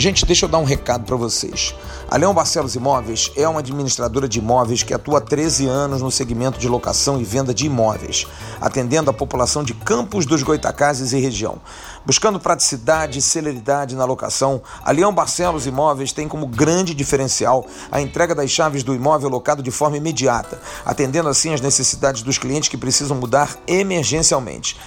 Gente, deixa eu dar um recado para vocês. A Leão Barcelos Imóveis é uma administradora de imóveis que atua há 13 anos no segmento de locação e venda de imóveis, atendendo a população de Campos dos Goitacazes e região. Buscando praticidade e celeridade na locação, a Leão Barcelos Imóveis tem como grande diferencial a entrega das chaves do imóvel locado de forma imediata, atendendo assim as necessidades dos clientes que precisam mudar emergencialmente.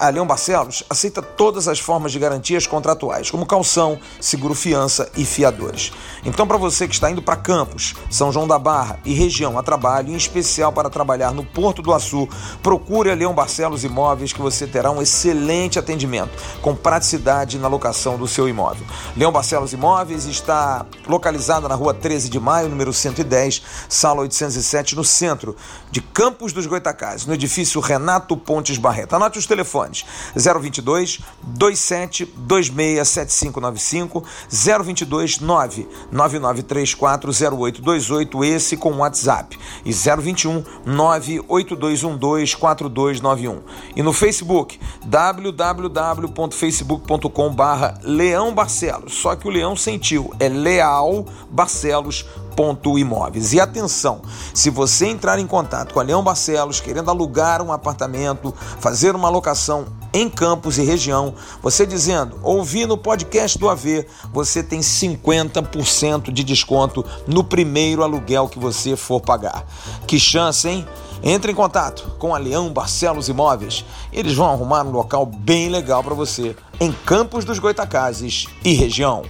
A Leão Barcelos aceita todas as formas de garantias contratuais, como calção, seguro fiança e fiadores. Então, para você que está indo para Campos, São João da Barra e região a trabalho, em especial para trabalhar no Porto do Açu, procure a Leão Barcelos Imóveis que você terá um excelente atendimento, com praticidade na locação do seu imóvel. Leão Barcelos Imóveis está localizada na rua 13 de maio, número 110, sala 807, no centro de Campos dos Goitacazes, no edifício Renato Pontes Barreto. Anote os telefones. telefones 022 27 26 7595 022 9 9934 0828 esse com WhatsApp. E 021 98212 4291 e no Facebook www.facebook.com barra Leão Barcelos. Só que o Leão sentiu é Leal Barcelos Imóveis. E atenção, se você entrar em contato com a Leão Barcelos querendo alugar um apartamento, fazer uma locação em Campos e região, você dizendo, ouvi no podcast do AV, você tem 50% de desconto no primeiro aluguel que você for pagar. Que chance, hein? Entre em contato com a Leão Barcelos Imóveis. Eles vão arrumar um local bem legal para você em Campos dos Goitacazes e região.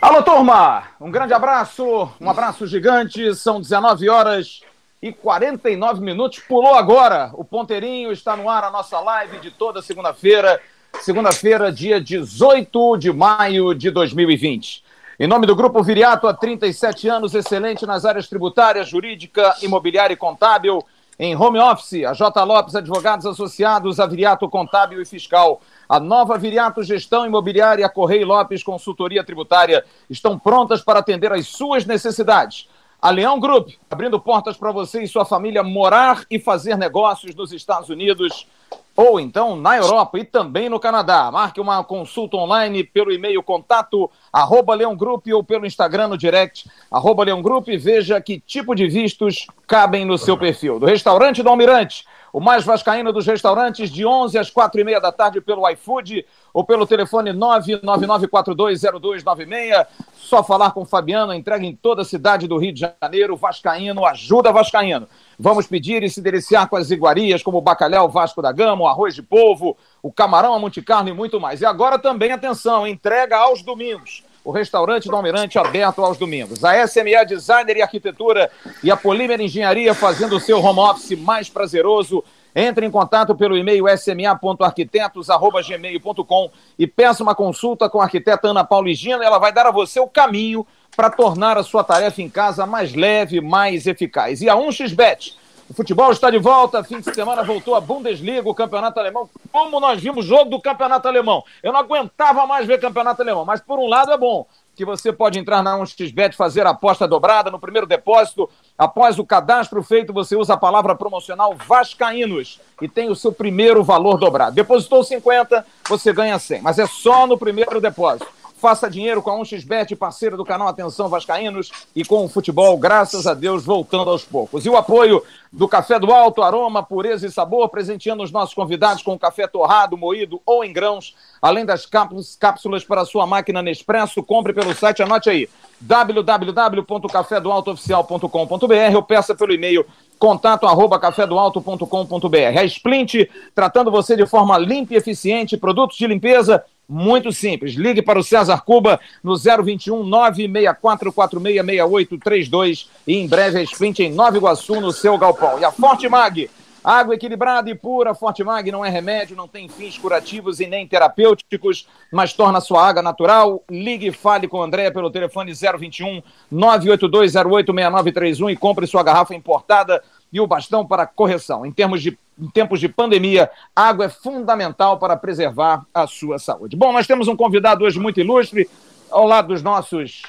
Alô, turma! Um grande abraço, um abraço gigante. São 19 horas e 49 minutos. Pulou agora. O Ponteirinho está no ar, a nossa live de toda segunda-feira. Segunda-feira, dia 18 de maio de 2020. Em nome do Grupo Viriato, há 37 anos, excelente nas áreas tributária, jurídica, imobiliária e contábil. Em home office, a J. Lopes Advogados Associados, a Viriato Contábil e Fiscal. A nova Viriato Gestão Imobiliária, Correio Lopes Consultoria Tributária estão prontas para atender às suas necessidades. A Leão Group, abrindo portas para você e sua família morar e fazer negócios nos Estados Unidos ou então na Europa e também no Canadá. Marque uma consulta online pelo e-mail contato arroba Leão Group ou pelo Instagram no direct arroba Leão Group e veja que tipo de vistos cabem no seu perfil. Do restaurante do Almirante o mais vascaíno dos restaurantes, de 11 às 4 e meia da tarde pelo iFood ou pelo telefone 999420296. Só falar com o Fabiano, entrega em toda a cidade do Rio de Janeiro. Vascaíno, ajuda Vascaíno. Vamos pedir e se deliciar com as iguarias, como o bacalhau Vasco da Gama, o arroz de polvo, o camarão a Monte Carlo e muito mais. E agora também, atenção, entrega aos domingos o restaurante do Almirante aberto aos domingos. A SMA Designer e Arquitetura e a Polímer Engenharia fazendo o seu home office mais prazeroso. Entre em contato pelo e-mail sma.arquitetos.gmail.com e peça uma consulta com a arquiteta Ana Paulina. Ela vai dar a você o caminho para tornar a sua tarefa em casa mais leve, mais eficaz. E a 1xBet o futebol está de volta, fim de semana voltou a Bundesliga, o campeonato alemão. Como nós vimos o jogo do campeonato alemão. Eu não aguentava mais ver campeonato alemão, mas por um lado é bom que você pode entrar na 1xBet fazer a aposta dobrada no primeiro depósito. Após o cadastro feito, você usa a palavra promocional Vascaínos e tem o seu primeiro valor dobrado. Depositou 50, você ganha 100, mas é só no primeiro depósito. Faça dinheiro com a 1xBet, parceira do canal Atenção Vascaínos, e com o futebol, graças a Deus, voltando aos poucos. E o apoio do Café do Alto, aroma, pureza e sabor, presenteando os nossos convidados com café torrado, moído ou em grãos, além das cápsulas para sua máquina Nespresso. Compre pelo site, anote aí, www.cafédoaltooficial.com.br ou peça pelo e-mail contato arroba cafédoalto.com.br. A Splint, tratando você de forma limpa e eficiente, produtos de limpeza muito simples. Ligue para o César Cuba no 021 964466832 e em breve a Sprint em Nova Iguaçu no seu galpão. E a Forte Mag, água equilibrada e pura, Forte Mag não é remédio, não tem fins curativos e nem terapêuticos, mas torna sua água natural. Ligue e fale com o André pelo telefone 021 982086931 e compre sua garrafa importada e o bastão para correção. Em, termos de, em tempos de pandemia, água é fundamental para preservar a sua saúde. Bom, nós temos um convidado hoje muito ilustre, ao lado dos nossos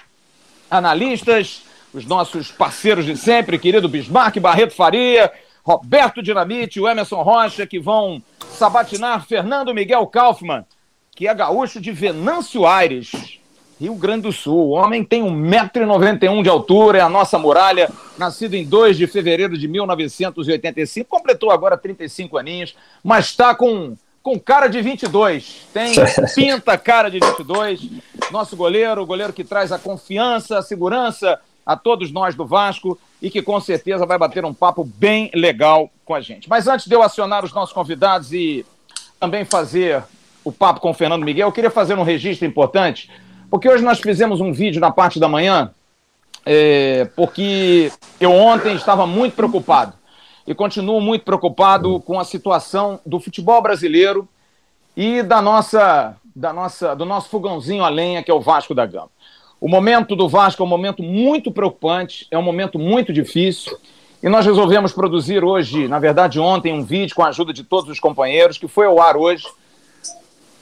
analistas, os nossos parceiros de sempre, querido Bismarck Barreto Faria, Roberto Dinamite, o Emerson Rocha, que vão sabatinar Fernando Miguel Kaufmann, que é gaúcho de Venâncio Aires. Rio Grande do Sul. O homem tem 1,91m de altura, é a nossa muralha, nascido em 2 de fevereiro de 1985, completou agora 35 aninhos, mas está com, com cara de 22. Tem pinta cara de 22. Nosso goleiro, o goleiro que traz a confiança, a segurança a todos nós do Vasco e que com certeza vai bater um papo bem legal com a gente. Mas antes de eu acionar os nossos convidados e também fazer o papo com o Fernando Miguel, eu queria fazer um registro importante porque hoje nós fizemos um vídeo na parte da manhã, é, porque eu ontem estava muito preocupado e continuo muito preocupado com a situação do futebol brasileiro e da nossa, da nossa, do nosso fogãozinho a lenha, que é o Vasco da Gama. O momento do Vasco é um momento muito preocupante, é um momento muito difícil. E nós resolvemos produzir hoje, na verdade ontem, um vídeo com a ajuda de todos os companheiros, que foi ao ar hoje,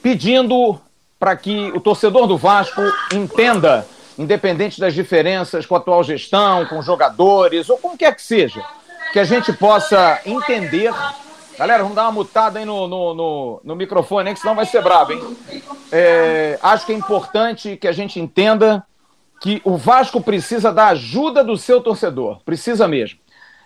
pedindo para que o torcedor do Vasco entenda, independente das diferenças com a atual gestão, com jogadores, ou como quer que seja, que a gente possa entender. Galera, vamos dar uma mutada aí no, no, no, no microfone, que senão vai ser brabo, hein? É, acho que é importante que a gente entenda que o Vasco precisa da ajuda do seu torcedor, precisa mesmo.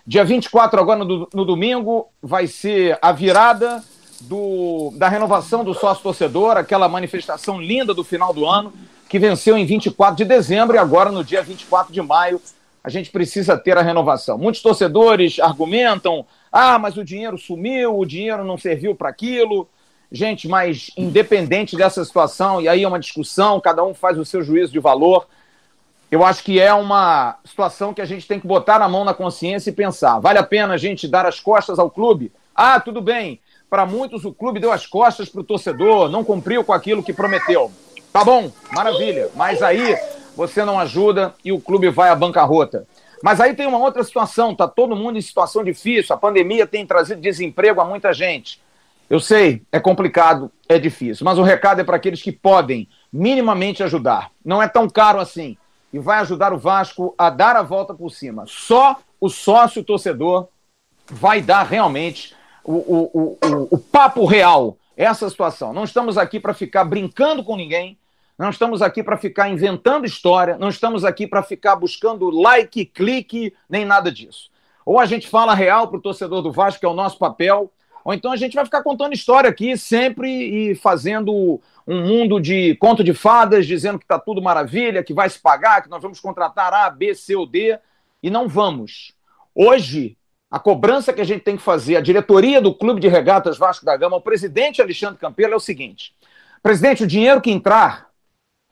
Dia 24, agora no, no domingo, vai ser a virada do, da renovação do sócio torcedor, aquela manifestação linda do final do ano, que venceu em 24 de dezembro e agora no dia 24 de maio a gente precisa ter a renovação. Muitos torcedores argumentam: ah, mas o dinheiro sumiu, o dinheiro não serviu para aquilo. Gente, mas independente dessa situação, e aí é uma discussão, cada um faz o seu juízo de valor. Eu acho que é uma situação que a gente tem que botar a mão na consciência e pensar: vale a pena a gente dar as costas ao clube? Ah, tudo bem, para muitos, o clube deu as costas para o torcedor, não cumpriu com aquilo que prometeu. Tá bom, maravilha. Mas aí você não ajuda e o clube vai à bancarrota. Mas aí tem uma outra situação, tá todo mundo em situação difícil, a pandemia tem trazido desemprego a muita gente. Eu sei, é complicado, é difícil, mas o recado é para aqueles que podem minimamente ajudar. Não é tão caro assim e vai ajudar o Vasco a dar a volta por cima. Só o sócio torcedor vai dar realmente o, o, o, o papo real, essa situação. Não estamos aqui para ficar brincando com ninguém, não estamos aqui para ficar inventando história, não estamos aqui para ficar buscando like, clique, nem nada disso. Ou a gente fala real para o torcedor do Vasco, que é o nosso papel, ou então a gente vai ficar contando história aqui sempre e fazendo um mundo de conto de fadas, dizendo que está tudo maravilha, que vai se pagar, que nós vamos contratar A, B, C ou D, e não vamos. Hoje, a cobrança que a gente tem que fazer, a diretoria do Clube de Regatas Vasco da Gama, o presidente Alexandre Campelo, é o seguinte: presidente, o dinheiro que entrar,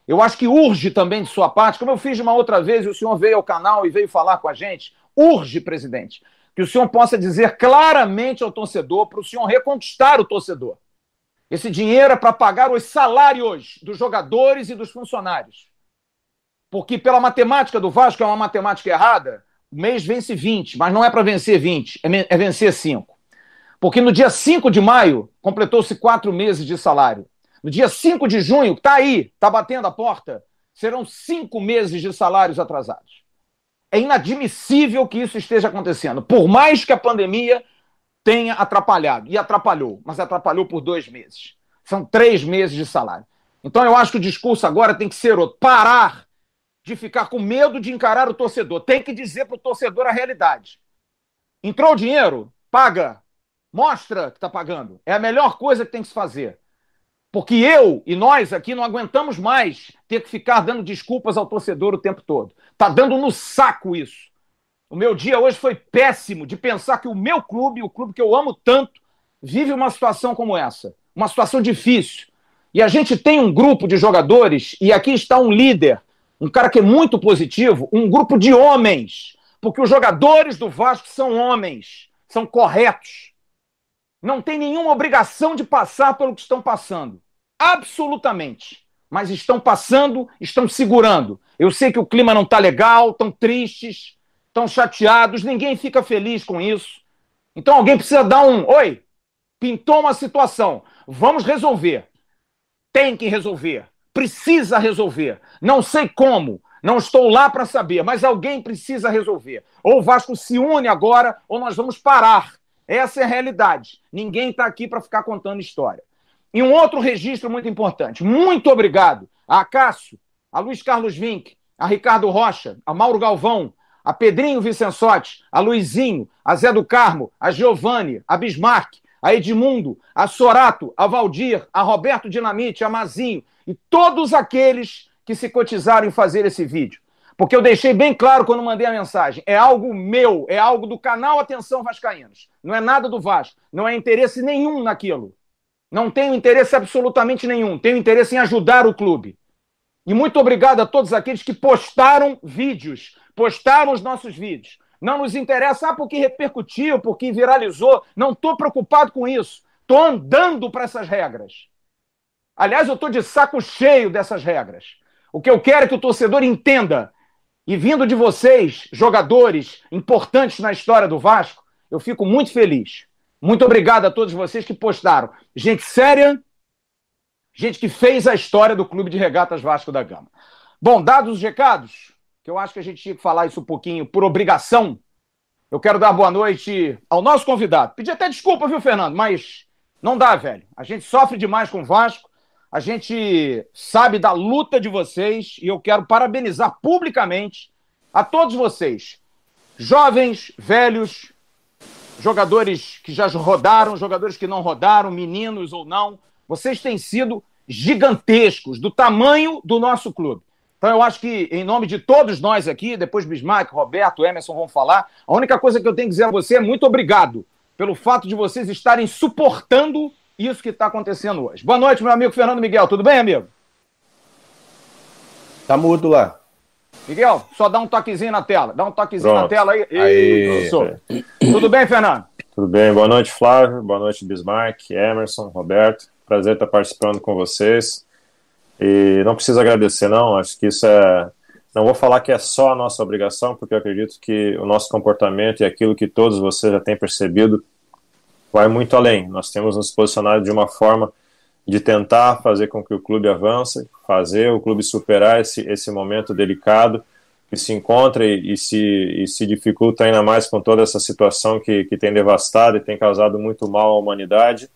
eu acho que urge também de suma parte, como eu fiz uma outra vez e o senhor veio ao canal e veio falar com a gente, urge, presidente, que o senhor possa dizer claramente ao torcedor, para o senhor reconquistar o torcedor. Esse dinheiro é para pagar os salários dos jogadores e dos funcionários. Porque pela matemática do Vasco, é uma matemática errada, mês vence 20, mas não é para vencer 20, é, é vencer 5. Porque no dia 5 de maio, completou-se quatro meses de salário. No dia 5 de junho, está aí, está batendo a porta, serão cinco meses de salários atrasados. É inadmissível que isso esteja acontecendo. Por mais que a pandemia tenha atrapalhado, e atrapalhou, mas atrapalhou por dois meses. São três meses de salário. Então eu acho que o discurso agora tem que ser outro. Parar de ficar com medo de encarar o torcedor. Tem que dizer para o torcedor a realidade. Entrou o dinheiro? Paga. Mostra que está pagando. É a melhor coisa que tem que se fazer. Porque eu e nós aqui não aguentamos mais ter que ficar dando desculpas ao torcedor o tempo todo. Tá dando no saco isso. O meu dia hoje foi péssimo de pensar que o meu clube, o clube que eu amo tanto, vive uma situação como essa. Uma situação difícil. E a gente tem um grupo de jogadores, e aqui está um líder um cara que é muito positivo, um grupo de homens, porque os jogadores do Vasco são homens, são corretos. Não tem nenhuma obrigação de passar pelo que estão passando. Absolutamente. Mas estão passando, estão segurando. Eu sei que o clima não está legal, estão tristes, estão chateados, ninguém fica feliz com isso. Então alguém precisa dar um. Oi, pintou uma situação, vamos resolver. Tem que resolver precisa resolver. Não sei como, não estou lá para saber, mas alguém precisa resolver. Ou o Vasco se une agora, ou nós vamos parar. Essa é a realidade. Ninguém está aqui para ficar contando história. E um outro registro muito importante. Muito obrigado a Cássio, a Luiz Carlos Vinck, a Ricardo Rocha, a Mauro Galvão, a Pedrinho Vicençotti, a Luizinho, a Zé do Carmo, a Giovanni, a Bismarck, a Edmundo, a Sorato, a Valdir, a Roberto Dinamite, a Mazinho e todos aqueles que se cotizaram em fazer esse vídeo. Porque eu deixei bem claro quando mandei a mensagem. É algo meu, é algo do canal Atenção Vascaínos. Não é nada do Vasco. Não é interesse nenhum naquilo. Não tenho interesse absolutamente nenhum. Tenho interesse em ajudar o clube. E muito obrigado a todos aqueles que postaram vídeos, postaram os nossos vídeos. Não nos interessa, ah, porque repercutiu, porque viralizou. Não estou preocupado com isso. Estou andando para essas regras. Aliás, eu estou de saco cheio dessas regras. O que eu quero é que o torcedor entenda. E vindo de vocês, jogadores importantes na história do Vasco, eu fico muito feliz. Muito obrigado a todos vocês que postaram. Gente séria, gente que fez a história do Clube de Regatas Vasco da Gama. Bom, dados os recados, que eu acho que a gente tinha que falar isso um pouquinho por obrigação. Eu quero dar boa noite ao nosso convidado. Pedi até desculpa, viu, Fernando? Mas não dá, velho. A gente sofre demais com o Vasco. A gente sabe da luta de vocês e eu quero parabenizar publicamente a todos vocês, jovens, velhos, jogadores que já rodaram, jogadores que não rodaram, meninos ou não. Vocês têm sido gigantescos, do tamanho do nosso clube. Então, eu acho que, em nome de todos nós aqui, depois Bismarck, Roberto, Emerson vão falar, a única coisa que eu tenho que dizer a você é muito obrigado pelo fato de vocês estarem suportando isso que está acontecendo hoje. Boa noite, meu amigo Fernando Miguel. Tudo bem, amigo? Tá mudo lá. Miguel, só dá um toquezinho na tela. Dá um toquezinho Pronto. na tela aí. aí. Isso. Tudo bem, Fernando? Tudo bem. Boa noite, Flávio. Boa noite, Bismarck, Emerson, Roberto. Prazer estar participando com vocês. E não preciso agradecer, não. Acho que isso é. Não vou falar que é só a nossa obrigação, porque eu acredito que o nosso comportamento e aquilo que todos vocês já têm percebido vai muito além. Nós temos nos posicionado de uma forma de tentar fazer com que o clube avance, fazer o clube superar esse, esse momento delicado que se encontra e, e, se, e se dificulta ainda mais com toda essa situação que, que tem devastado e tem causado muito mal à humanidade.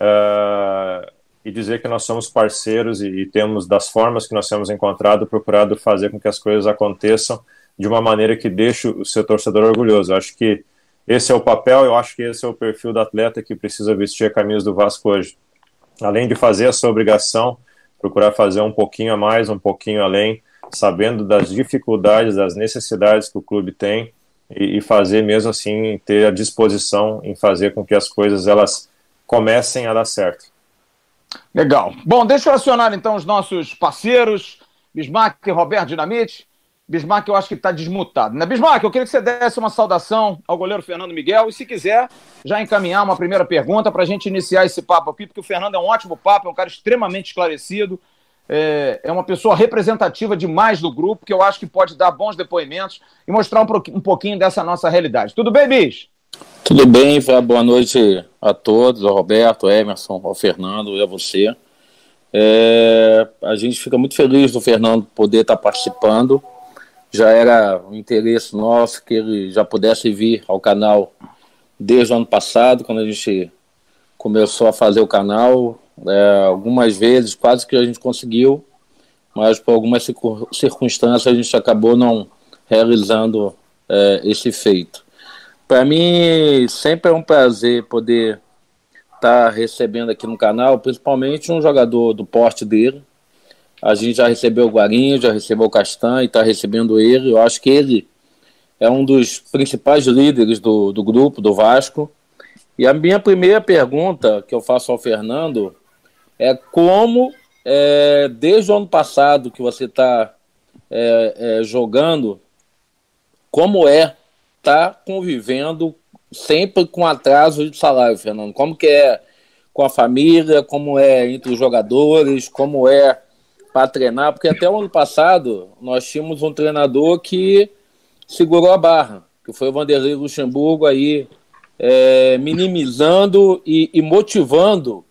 Uh, e dizer que nós somos parceiros e, e, temos, das formas que nós temos encontrado, procurado fazer com que as coisas aconteçam de uma maneira que deixe o seu torcedor orgulhoso. Eu acho que esse é o papel, eu acho que esse é o perfil do atleta que precisa vestir a camisa do Vasco hoje. Além de fazer a sua obrigação, procurar fazer um pouquinho a mais, um pouquinho além, sabendo das dificuldades, das necessidades que o clube tem e, e fazer mesmo assim, ter a disposição em fazer com que as coisas elas comecem a dar certo. Legal. Bom, deixa eu acionar então os nossos parceiros, Bismarck e Roberto Dinamite. Bismarck, eu acho que está desmutado. Né? Bismarck, eu queria que você desse uma saudação ao goleiro Fernando Miguel e, se quiser, já encaminhar uma primeira pergunta para a gente iniciar esse papo aqui, porque o Fernando é um ótimo papo, é um cara extremamente esclarecido, é, é uma pessoa representativa demais do grupo, que eu acho que pode dar bons depoimentos e mostrar um, um pouquinho dessa nossa realidade. Tudo bem, Bis? Tudo bem, boa noite a todos, ao Roberto, ao Emerson, ao Fernando e a você. É, a gente fica muito feliz do Fernando poder estar participando. Já era um interesse nosso que ele já pudesse vir ao canal desde o ano passado, quando a gente começou a fazer o canal. É, algumas vezes quase que a gente conseguiu, mas por algumas circunstâncias a gente acabou não realizando é, esse feito. Para mim, sempre é um prazer poder estar tá recebendo aqui no canal, principalmente um jogador do porte dele. A gente já recebeu o Guarinho, já recebeu o Castan e está recebendo ele. Eu acho que ele é um dos principais líderes do, do grupo, do Vasco. E a minha primeira pergunta que eu faço ao Fernando é como, é, desde o ano passado que você está é, é, jogando, como é está convivendo sempre com atraso de salário, Fernando? Como que é com a família, como é entre os jogadores, como é para treinar? Porque até o ano passado nós tínhamos um treinador que segurou a barra, que foi o Vanderlei Luxemburgo aí é, minimizando e, e motivando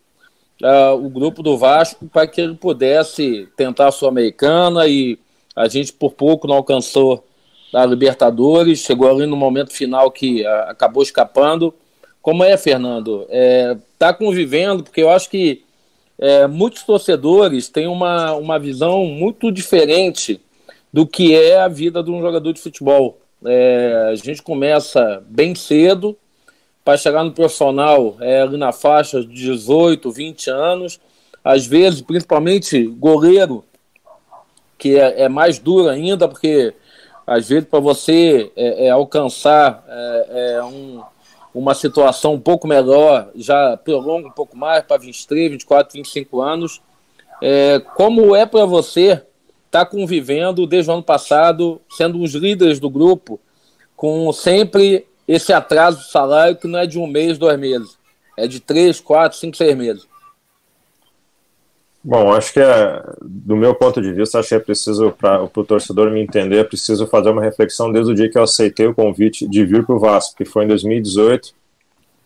uh, o grupo do Vasco para que ele pudesse tentar a Sul-Americana e a gente por pouco não alcançou da Libertadores, chegou ali no momento final que a, acabou escapando. Como é, Fernando? É, tá convivendo, porque eu acho que é, muitos torcedores têm uma, uma visão muito diferente do que é a vida de um jogador de futebol. É, a gente começa bem cedo, para chegar no profissional é, ali na faixa de 18, 20 anos. Às vezes, principalmente goleiro, que é, é mais duro ainda, porque às vezes para você é, é, alcançar é, é, um, uma situação um pouco melhor, já prolonga um pouco mais para 23, 24, 25 anos. É, como é para você estar tá convivendo desde o ano passado, sendo os líderes do grupo, com sempre esse atraso de salário que não é de um mês, dois meses, é de três, quatro, cinco, seis meses? Bom, acho que é, do meu ponto de vista, acho que é preciso, para o torcedor me entender, é preciso fazer uma reflexão desde o dia que eu aceitei o convite de vir para o Vasco, que foi em 2018,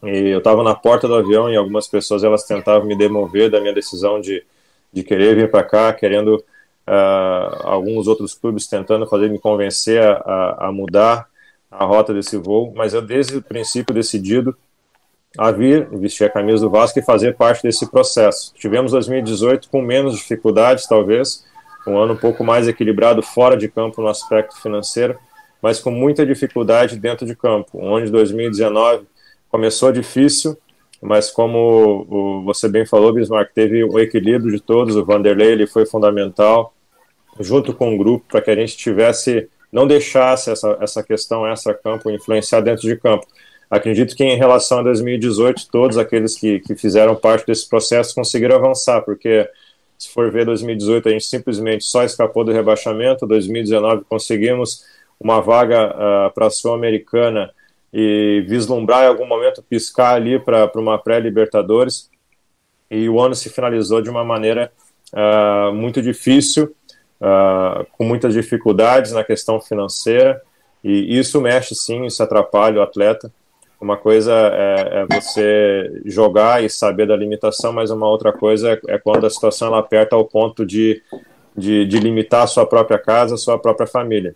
e eu estava na porta do avião e algumas pessoas elas tentavam me demover da minha decisão de, de querer vir para cá, querendo uh, alguns outros clubes tentando fazer me convencer a, a, a mudar a rota desse voo, mas eu desde o princípio decidido a vir, vestir a camisa do Vasco e fazer parte desse processo. Tivemos 2018 com menos dificuldades, talvez, um ano um pouco mais equilibrado fora de campo no aspecto financeiro, mas com muita dificuldade dentro de campo. Onde 2019 começou difícil, mas como você bem falou, Bismarck, teve o equilíbrio de todos, o Vanderlei ele foi fundamental, junto com o grupo, para que a gente tivesse, não deixasse essa, essa questão extra-campo influenciar dentro de campo. Acredito que em relação a 2018, todos aqueles que, que fizeram parte desse processo conseguiram avançar, porque se for ver 2018, a gente simplesmente só escapou do rebaixamento, 2019 conseguimos uma vaga uh, para a Sul-Americana e vislumbrar em algum momento piscar ali para uma pré-Libertadores, e o ano se finalizou de uma maneira uh, muito difícil, uh, com muitas dificuldades na questão financeira, e isso mexe sim, isso atrapalha o atleta, uma coisa é, é, você jogar e saber da limitação, mas uma outra coisa é, é quando a situação ela aperta ao ponto de, de, de, limitar a sua própria casa, a sua própria família.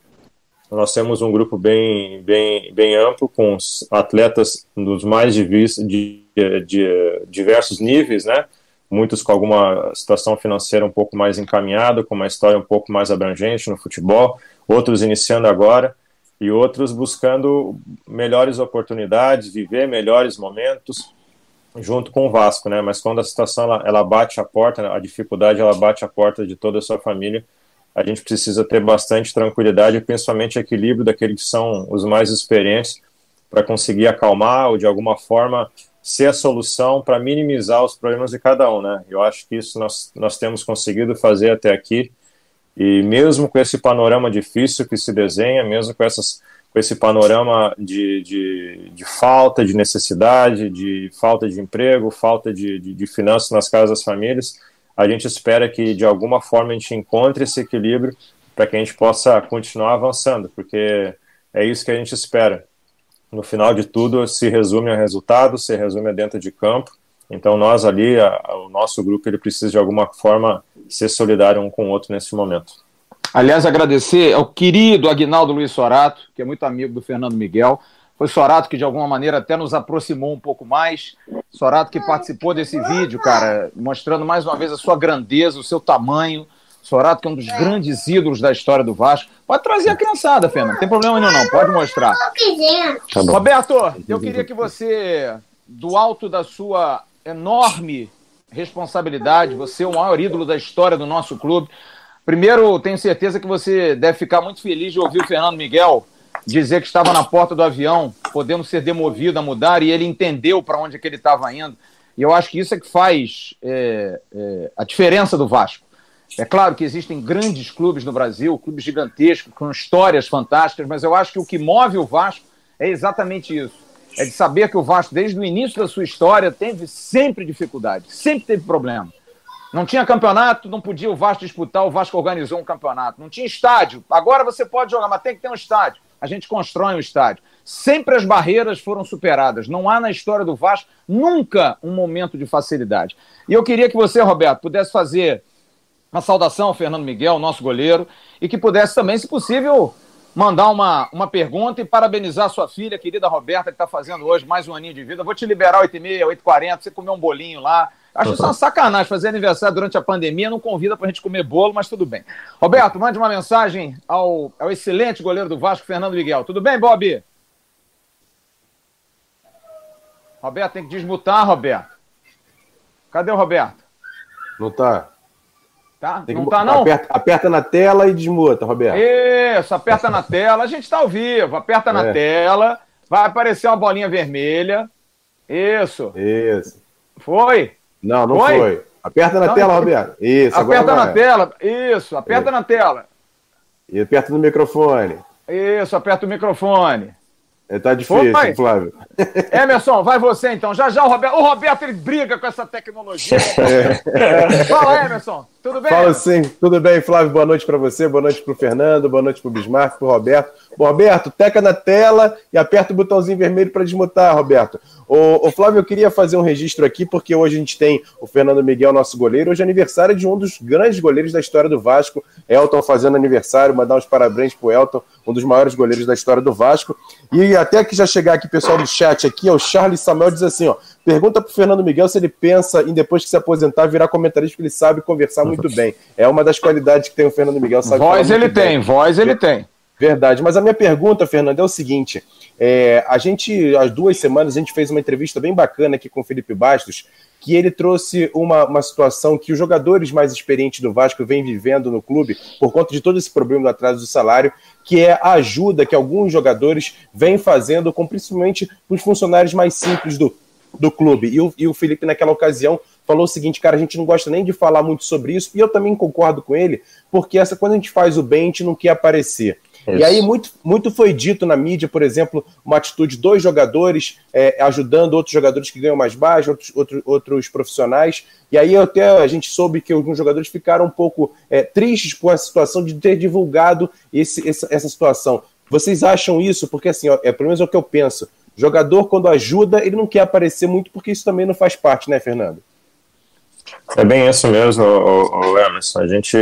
Nós temos um grupo bem, bem, bem amplo, com atletas dos mais de, de, de diversos níveis, né? muitos com alguma situação financeira um pouco mais encaminhada, com uma história um pouco mais abrangente no futebol, outros iniciando agora e outros buscando melhores oportunidades, viver melhores momentos junto com o Vasco, né? Mas quando a situação ela, ela bate a porta, a dificuldade ela bate a porta de toda a sua família, a gente precisa ter bastante tranquilidade, principalmente equilíbrio daqueles que são os mais experientes para conseguir acalmar ou de alguma forma ser a solução para minimizar os problemas de cada um, né? Eu acho que isso nós, nós temos conseguido fazer até aqui e mesmo com esse panorama difícil que se desenha, mesmo com, essas, com esse panorama de, de, de falta de necessidade, de falta de emprego, falta de, de, de finanças nas casas das famílias, a gente espera que de alguma forma a gente encontre esse equilíbrio para que a gente possa continuar avançando, porque é isso que a gente espera. No final de tudo, se resume a resultado, se resume a dentro de campo, então nós ali, a, o nosso grupo, ele precisa de alguma forma ser solidário um com o outro nesse momento. Aliás, agradecer ao querido Agnaldo Luiz Sorato, que é muito amigo do Fernando Miguel. Foi Sorato que de alguma maneira até nos aproximou um pouco mais. Sorato que participou desse vídeo, cara, mostrando mais uma vez a sua grandeza, o seu tamanho. Sorato que é um dos grandes ídolos da história do Vasco. Pode trazer a criançada, Fernando, não tem problema nenhum não, pode mostrar. Tá Roberto, eu queria que você, do alto da sua enorme responsabilidade. Você é o maior ídolo da história do nosso clube. Primeiro, tenho certeza que você deve ficar muito feliz de ouvir o Fernando Miguel dizer que estava na porta do avião, podendo ser demovido a mudar, e ele entendeu para onde é que ele estava indo. E eu acho que isso é que faz é, é, a diferença do Vasco. É claro que existem grandes clubes no Brasil, clubes gigantescos, com histórias fantásticas, mas eu acho que o que move o Vasco é exatamente isso é de saber que o Vasco, desde o início da sua história, teve sempre dificuldade, sempre teve problema. Não tinha campeonato, não podia o Vasco disputar, o Vasco organizou um campeonato. Não tinha estádio, agora você pode jogar, mas tem que ter um estádio. A gente constrói um estádio. Sempre as barreiras foram superadas. Não há na história do Vasco nunca um momento de facilidade. E eu queria que você, Roberto, pudesse fazer uma saudação ao Fernando Miguel, nosso goleiro, e que pudesse também, se possível, mandar uma, uma pergunta e parabenizar sua filha, querida Roberta, que está fazendo hoje mais um aninho de vida. Vou te liberar 8h30, 8h40, você comer um bolinho lá. Acho isso uma sacanagem fazer aniversário durante a pandemia, não convida pra gente comer bolo, mas tudo bem. Roberto, mande uma mensagem ao, ao excelente goleiro do Vasco, Fernando Miguel. Tudo bem, Bob? Roberto, tem que desmutar, Roberto. Cadê o Roberto? Não tá. Tá? Tem não tá, não? Aperta, aperta na tela e desmuta, Roberto. Isso, aperta na tela. A gente está ao vivo. Aperta na É. tela. Vai aparecer uma bolinha vermelha. Isso. Isso. Foi. Não, não Foi? foi. Aperta na Não, tela, Roberto. Isso, aperta na tela. Isso, aperta É. na tela. E aperta no microfone. Isso, aperta o microfone. É, Tá difícil, Foi. Flávio. Emerson, vai você então. Já já o Roberto. O Roberto ele briga com essa tecnologia. Fala, Emerson. Tudo bem? Fala sim, tudo bem, Flávio? Boa noite para você, boa noite para o Fernando, boa noite para o Bismarck, para o Roberto. Bom, Roberto, teca na tela e aperta o botãozinho vermelho para desmutar, Roberto. O, o Flávio, eu queria fazer um registro aqui, porque hoje a gente tem o Fernando Miguel, nosso goleiro. Hoje é aniversário de um dos grandes goleiros da história do Vasco, Elton fazendo aniversário. Mandar uns parabéns pro Elton, um dos maiores goleiros da história do Vasco. E até que já chegar aqui, pessoal do chat aqui, ó, o Charles Samuel diz assim, ó, pergunta pro Fernando Miguel se ele pensa em depois que se aposentar virar comentarista, porque ele sabe conversar muito bem. É uma das qualidades que tem o Fernando Miguel, sabe Voz ele muito bem. tem, voz ele tem. Verdade, mas a minha pergunta, Fernando, é o seguinte: é, a gente, há duas semanas, a gente fez uma entrevista bem bacana aqui com o Felipe Bastos, que ele trouxe uma, uma situação que os jogadores mais experientes do Vasco vêm vivendo no clube, por conta de todo esse problema do atraso do salário, que é a ajuda que alguns jogadores vêm fazendo, com principalmente os funcionários mais simples do, do clube. E o, e o Felipe, naquela ocasião, falou o seguinte, cara, a gente não gosta nem de falar muito sobre isso, e eu também concordo com ele, porque essa, quando a gente faz o bem, a gente não quer aparecer. E Isso. aí, muito, muito foi dito na mídia, por exemplo, uma atitude de dois jogadores é, ajudando outros jogadores que ganham mais baixo, outros, outros, outros profissionais. E aí até a gente soube que alguns jogadores ficaram um pouco é, tristes com a situação de ter divulgado esse, essa, essa situação. Vocês acham isso? Porque assim, ó, é pelo menos é o que eu penso. Jogador, quando ajuda, ele não quer aparecer muito, porque isso também não faz parte, né, Fernando? É bem isso mesmo, o, Emerson. A gente,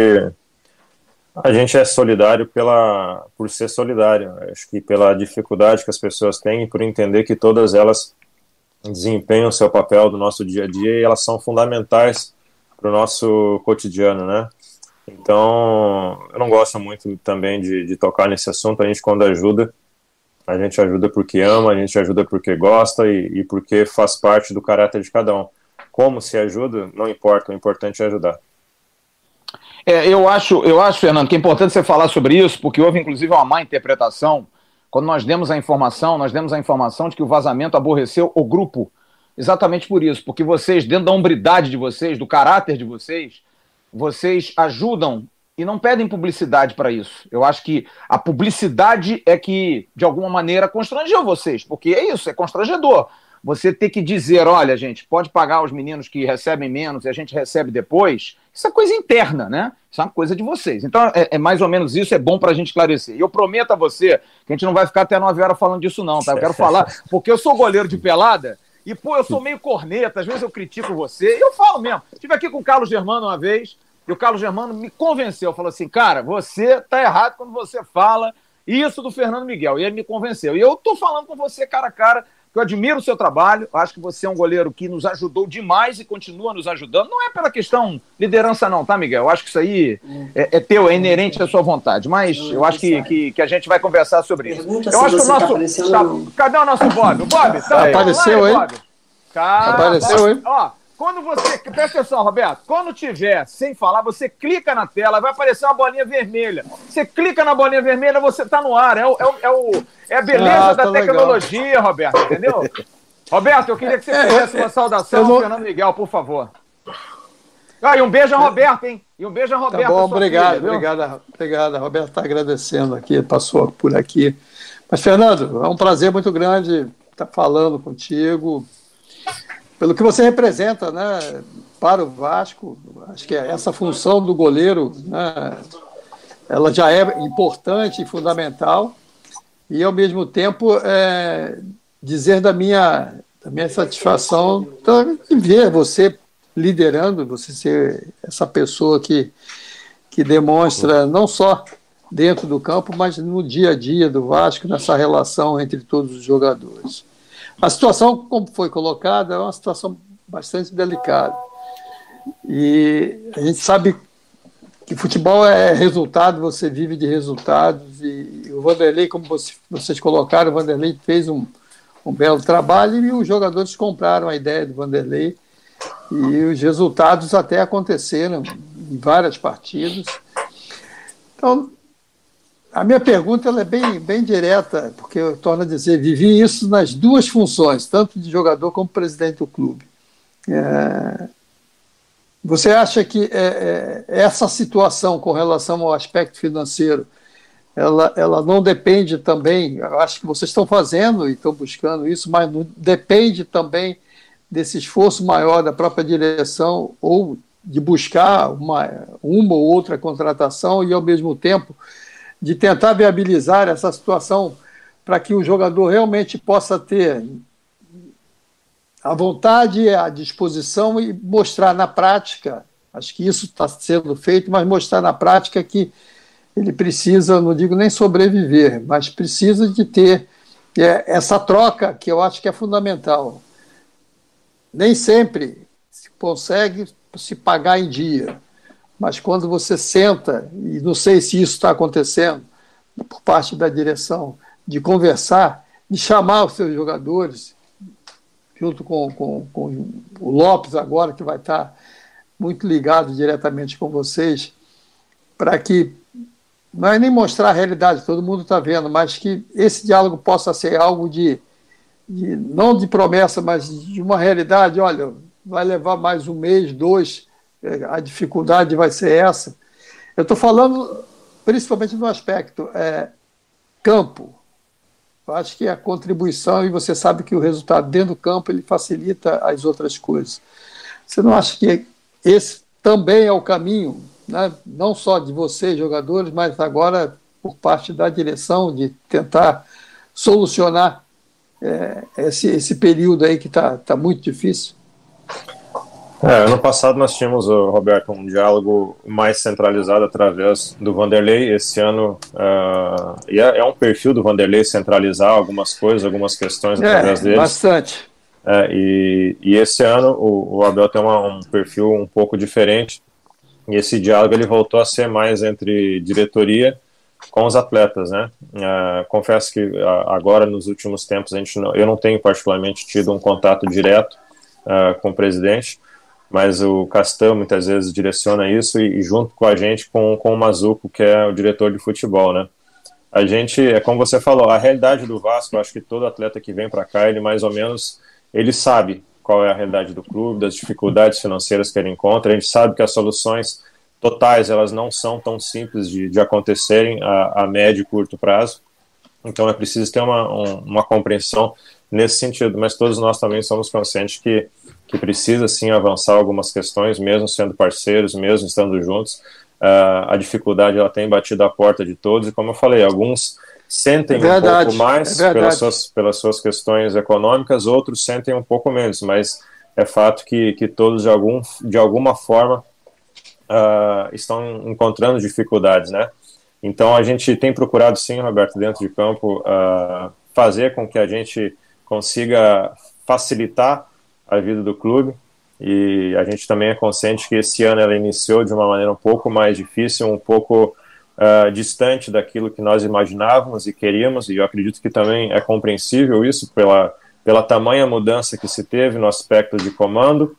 a gente é solidário pela, por ser solidário. Acho que pela dificuldade que as pessoas têm e por entender que todas elas desempenham o seu papel do nosso dia a dia e elas são fundamentais para o nosso cotidiano, né? Então, eu não gosto muito também de, de tocar nesse assunto. A gente, quando ajuda, a gente ajuda porque ama, a gente ajuda porque gosta e, e porque faz parte do caráter de cada um. Como se ajuda, não importa, o importante é ajudar. É, eu acho, eu acho, Fernando, que é importante você falar sobre isso, porque houve inclusive uma má interpretação. Quando nós demos a informação, nós demos a informação de que o vazamento aborreceu o grupo. Exatamente por isso, porque vocês, dentro da hombridade de vocês, do caráter de vocês, vocês ajudam e não pedem publicidade para isso. Eu acho que a publicidade é que, de alguma maneira, constrangeu vocês, porque é isso, é constrangedor. Você ter que dizer, olha, gente, pode pagar os meninos que recebem menos e a gente recebe depois, isso é coisa interna, né? Isso é uma coisa de vocês. Então, é, é mais ou menos isso, é bom para a gente esclarecer. E eu prometo a você que a gente não vai ficar até 9 horas falando disso, não, tá? Eu quero falar, porque eu sou goleiro de pelada e, pô, eu sou meio corneta, às vezes eu critico você, e eu falo mesmo. Estive aqui com o Carlos Germano uma vez, e o Carlos Germano me convenceu, falou assim, cara, você tá errado quando você fala isso do Fernando Miguel. E ele me convenceu. E eu tô falando com você cara a cara, que eu admiro o seu trabalho, acho que você é um goleiro que nos ajudou demais e continua nos ajudando. Não é pela questão liderança, não, tá, Miguel? Eu acho que isso aí é, é teu, é inerente à sua vontade. Mas eu acho que, que, que a gente vai conversar sobre isso. Pergunta Eu acho que o tá nosso. aparecendo tá- não. cadê o nosso Bob? O Bob, tá Aí. Apareceu, hein? Bob? Cara, Apareceu, hein? Ó, quando você. Presta atenção, Roberto. Quando tiver sem falar, você clica na tela, vai aparecer uma bolinha vermelha. Você clica na bolinha vermelha, você tá no ar. É, o, é, o, é, o- é a beleza Ah, da tá legal. tecnologia, Roberto, entendeu? Roberto, eu queria que você É, fizesse uma saudação eu não- ao Fernando Miguel, por favor. Ah, e um beijo a Roberto, hein? E um beijo a Tá Roberto. bom, sua obrigado, filha, obrigado, obrigado. A Roberto está agradecendo aqui, passou por aqui. Mas, Fernando, é um prazer muito grande estar falando contigo. Pelo que você representa né, para o Vasco, acho que essa função do goleiro né, ela já é importante e fundamental. E, ao mesmo tempo, é, dizer da minha, da minha satisfação de ver você liderando, você ser essa pessoa que, que demonstra não só dentro do campo, mas no dia a dia do Vasco, nessa relação entre todos os jogadores. A situação, como foi colocada, é uma situação bastante delicada. E a gente sabe que futebol é resultado, você vive de resultados. E o Vanderlei, como vocês colocaram, o Vanderlei fez um, um belo trabalho e os jogadores compraram a ideia do Vanderlei. E os resultados até aconteceram em várias partidas. Então, a minha pergunta é bem, bem direta, porque eu torno a dizer, vivi isso nas duas funções, tanto de jogador como presidente do clube. É, você acha que é, é, essa situação com relação ao aspecto financeiro, ela, ela não depende também, eu acho que vocês estão fazendo e estão buscando isso, mas não depende também desse esforço maior da própria direção ou de buscar uma, uma ou outra contratação e, ao mesmo tempo, de tentar viabilizar essa situação para que o jogador realmente possa ter a vontade, a disposição e mostrar na prática, acho que isso está sendo feito, mas mostrar na prática que ele precisa, não digo nem sobreviver, mas precisa de ter é, essa troca que eu acho que é fundamental. Nem sempre se consegue se pagar em dia, mas quando você senta, e não sei se isso está acontecendo por parte da direção, de conversar, de chamar os seus jogadores, junto com, com, com o Lopes agora, que vai estar muito ligado diretamente com vocês, para que não é nem mostrar a realidade, todo mundo está vendo, mas que esse diálogo possa ser algo de, de, não de promessa, mas de uma realidade. Olha, vai levar mais um mês, dois, a dificuldade vai ser essa. Eu estou falando principalmente no aspecto é, campo. Eu acho que a contribuição, e você sabe que o resultado dentro do campo ele facilita as outras coisas. Você não acha que esse também é o caminho, né? não só de vocês, jogadores, mas agora por parte da direção, de tentar solucionar é, esse, esse período aí que está tá muito difícil? É, ano passado nós tínhamos, Roberto, um diálogo mais centralizado através do Vanderlei. Esse ano uh, é, é, um perfil do Vanderlei centralizar algumas coisas, algumas questões é, através deles. Bastante. É, e, e, esse ano o, o Abel tem uma, um perfil um pouco diferente. E esse diálogo ele voltou a ser mais entre diretoria com os atletas, né? Uh, confesso que uh, agora nos últimos tempos a gente não, eu não tenho particularmente tido um contato direto com o presidente mas o Castan muitas vezes direciona isso e, e, junto com a gente com, com o Mazuco, que é o diretor de futebol, né? A gente, é como você falou, a realidade do Vasco, acho que todo atleta que vem para cá, ele mais ou menos, ele sabe qual é a realidade do clube, das dificuldades financeiras que ele encontra, a gente sabe que as soluções totais, elas não são tão simples de, de acontecerem a, a médio e curto prazo, então é preciso ter uma, um, uma compreensão nesse sentido, mas todos nós também somos conscientes que que precisa sim avançar algumas questões, mesmo sendo parceiros, mesmo estando juntos. Uh, a dificuldade ela tem batido a porta de todos e como eu falei, alguns sentem é verdade, um pouco mais é pelas, suas, pelas suas questões econômicas, outros sentem um pouco menos, mas é fato que, que todos de, algum, de alguma forma uh, estão encontrando dificuldades, né? Então a gente tem procurado sim, Roberto, dentro de campo, uh, fazer com que a gente consiga facilitar a vida do clube. E a gente também é consciente que esse ano ela iniciou de uma maneira um pouco mais difícil, um pouco uh, distante daquilo que nós imaginávamos e queríamos, e eu acredito que também é compreensível isso pela, pela tamanha mudança que se teve no aspecto de comando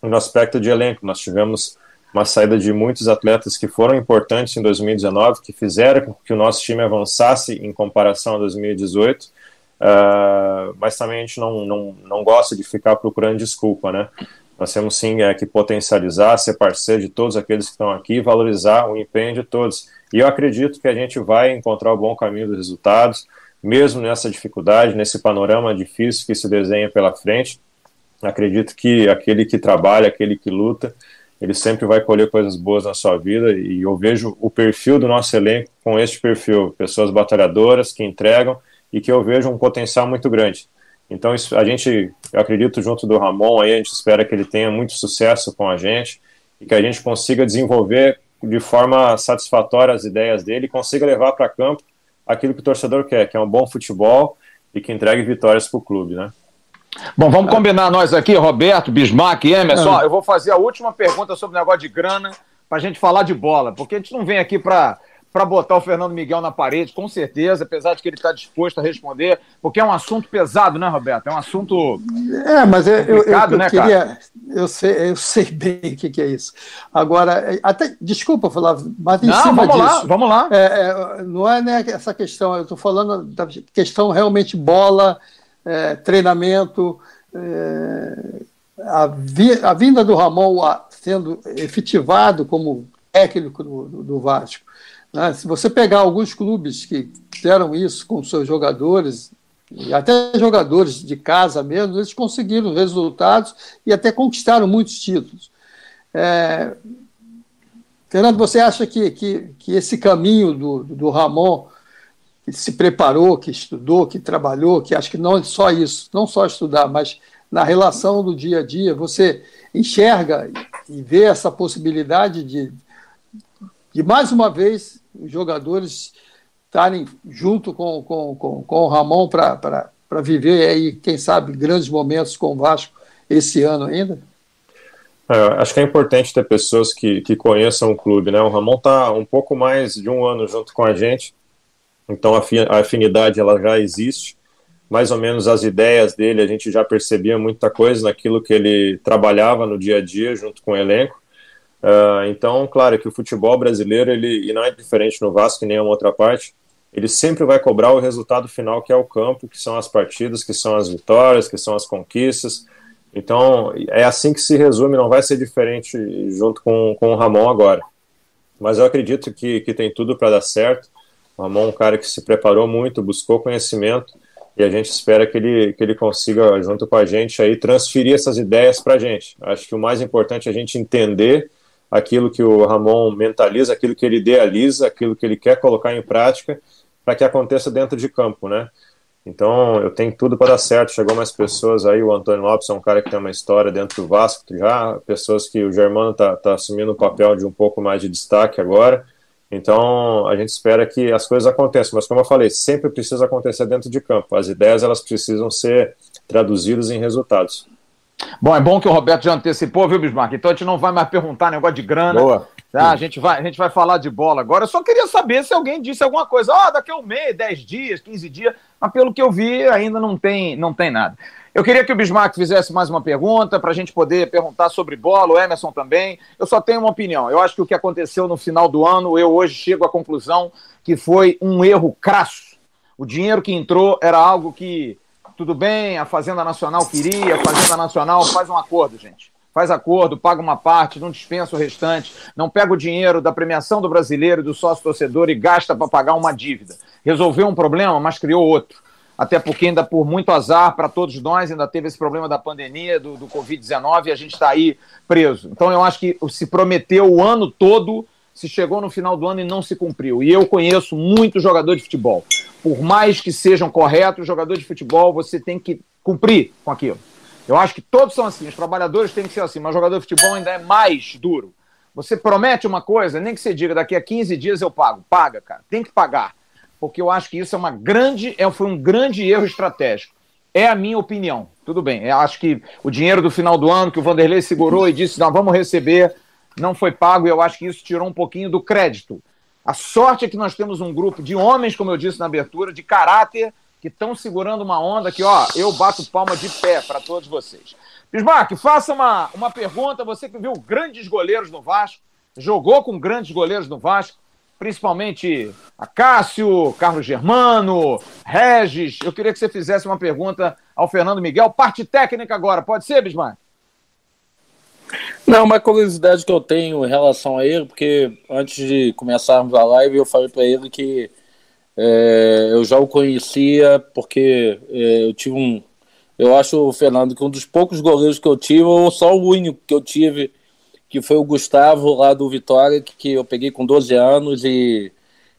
e no aspecto de elenco. Nós tivemos uma saída de muitos atletas que foram importantes em 2019, que fizeram com que o nosso time avançasse em comparação a 2018 Uh, mas também a gente não, não, não gosta de ficar procurando desculpa, né? Nós temos sim é, que potencializar, ser parceiro de todos aqueles que estão aqui, valorizar o empenho de todos. E eu acredito que a gente vai encontrar o bom caminho dos resultados, mesmo nessa dificuldade, nesse panorama difícil que se desenha pela frente. Acredito que aquele que trabalha, aquele que luta, ele sempre vai colher coisas boas na sua vida. E eu vejo o perfil do nosso elenco com este perfil: pessoas batalhadoras que entregam e que eu vejo um potencial muito grande. Então, isso, a gente, eu acredito, junto do Ramon, aí, a gente espera que ele tenha muito sucesso com a gente e que a gente consiga desenvolver de forma satisfatória as ideias dele e consiga levar para campo aquilo que o torcedor quer, que é um bom futebol e que entregue vitórias para o clube, né? Bom, vamos combinar nós aqui, Roberto, Bismarck e Emerson. É. Eu vou fazer a última pergunta sobre o negócio de grana para a gente falar de bola, porque a gente não vem aqui para para botar o Fernando Miguel na parede, com certeza, apesar de que ele está disposto a responder, porque é um assunto pesado, né, Roberto? É um assunto. É, mas eu, eu, eu, né, queria. Cara? Eu sei, eu sei bem o que, que, é isso. Agora, até. Desculpa, Flávio, mas em não, cima vamos disso. Lá, vamos lá. É, é, não é né, essa questão, eu estou falando da questão realmente bola, é, treinamento. É, a, vi, a, vinda do Ramon sendo efetivado como técnico do, do Vasco né? Se você pegar alguns clubes que fizeram isso com seus jogadores, e até jogadores de casa mesmo, eles conseguiram resultados e até conquistaram muitos títulos. É... Fernando, você acha que, que, que esse caminho do, do Ramon, que se preparou, que estudou, que trabalhou, que acho que não é só isso, não só estudar, mas na relação do dia a dia, você enxerga e vê essa possibilidade de, de mais uma vez os jogadores estarem junto com, com, com, com o Ramon para viver aí, quem sabe, grandes momentos com o Vasco esse ano ainda? É, acho que é importante ter pessoas que, que conheçam o clube, né? O Ramon está um pouco mais de um ano junto com a gente, então a afinidade ela já existe. Mais ou menos as ideias dele, a gente já percebia muita coisa naquilo que ele trabalhava no dia a dia junto com o elenco. Uh, então, claro que o futebol brasileiro, ele, e não é diferente no Vasco nem em outra parte, ele sempre vai cobrar o resultado final que é o campo, que são as partidas, que são as vitórias, que são as conquistas. Então, é assim que se resume, não vai ser diferente junto com, com o Ramon agora. Mas eu acredito que, que tem tudo para dar certo. O Ramon é um cara que se preparou muito, buscou conhecimento, e a gente espera que ele, que ele consiga, junto com a gente, aí, transferir essas ideias para a gente. Acho que o mais importante é a gente entender aquilo que o Ramon mentaliza, aquilo que ele idealiza, aquilo que ele quer colocar em prática, para que aconteça dentro de campo, né? Então, eu tenho tudo para dar certo. Chegou mais pessoas aí. O Antônio Lopes é um cara que tem uma história dentro do Vasco já. Pessoas que o Germano está tá assumindo o papel de um pouco mais de destaque agora. Então, a gente espera que as coisas aconteçam. Mas, como eu falei, sempre precisa acontecer dentro de campo. As ideias elas precisam ser traduzidas em resultados. Bom, é bom que o Roberto já antecipou, viu, Bismarck? Então a gente não vai mais perguntar negócio de grana. Boa. Tá? A, gente vai, a gente vai falar de bola agora. Eu só queria saber se alguém disse alguma coisa. Ó, oh, daqui a um mês, 10 dias, 15 dias. Mas pelo que eu vi, ainda não tem, não tem nada. Eu queria que o Bismarck fizesse mais uma pergunta para a gente poder perguntar sobre bola, o Emerson também. Eu só tenho uma opinião. Eu acho que o que aconteceu no final do ano, eu hoje chego à conclusão que foi um erro crasso. O dinheiro que entrou era algo que tudo bem, a Fazenda Nacional queria, a Fazenda Nacional faz um acordo, gente. Faz acordo, paga uma parte, não dispensa o restante, não pega o dinheiro da premiação do brasileiro do sócio torcedor e gasta para pagar uma dívida. Resolveu um problema, mas criou outro. Até porque, ainda por muito azar para todos nós, ainda teve esse problema da pandemia, do, do Covid-19, e a gente está aí preso. Então, eu acho que se prometeu o ano todo se chegou no final do ano e não se cumpriu. E eu conheço muito jogador de futebol. Por mais que sejam corretos, jogador de futebol, você tem que cumprir com aquilo. Eu acho que todos são assim, os trabalhadores têm que ser assim, mas jogador de futebol ainda é mais duro. Você promete uma coisa, nem que você diga daqui a 15 dias eu pago. Paga, cara. Tem que pagar. Porque eu acho que isso é uma grande, é, foi um grande erro estratégico. É a minha opinião. Tudo bem. Eu acho que o dinheiro do final do ano que o Vanderlei segurou e disse: não, vamos receber não foi pago e eu acho que isso tirou um pouquinho do crédito. A sorte é que nós temos um grupo de homens, como eu disse na abertura, de caráter, que estão segurando uma onda que, ó, eu bato palma de pé para todos vocês. Bismarck, faça uma, uma pergunta. Você que viu grandes goleiros no Vasco, jogou com grandes goleiros no Vasco, principalmente a Cássio, Carlos Germano, Regis. Eu queria que você fizesse uma pergunta ao Fernando Miguel. Parte técnica agora, pode ser, Bismarck? Não, uma curiosidade que eu tenho em relação a ele, porque antes de começarmos a live eu falei para ele que é, eu já o conhecia porque é, eu tive um. Eu acho, Fernando, que um dos poucos goleiros que eu tive, ou só o único que eu tive, que foi o Gustavo lá do Vitória, que, que eu peguei com 12 anos e,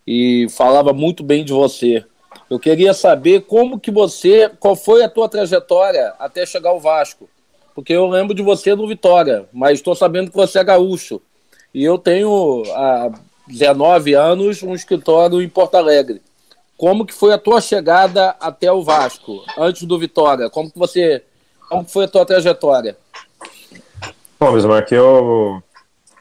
e falava muito bem de você. Eu queria saber como que você, qual foi a tua trajetória até chegar ao Vasco porque eu lembro de você no Vitória, mas estou sabendo que você é gaúcho. E eu tenho há 19 anos um escritório em Porto Alegre. Como que foi a tua chegada até o Vasco, antes do Vitória? Como que você como foi a tua trajetória? Bom, Bismarck, eu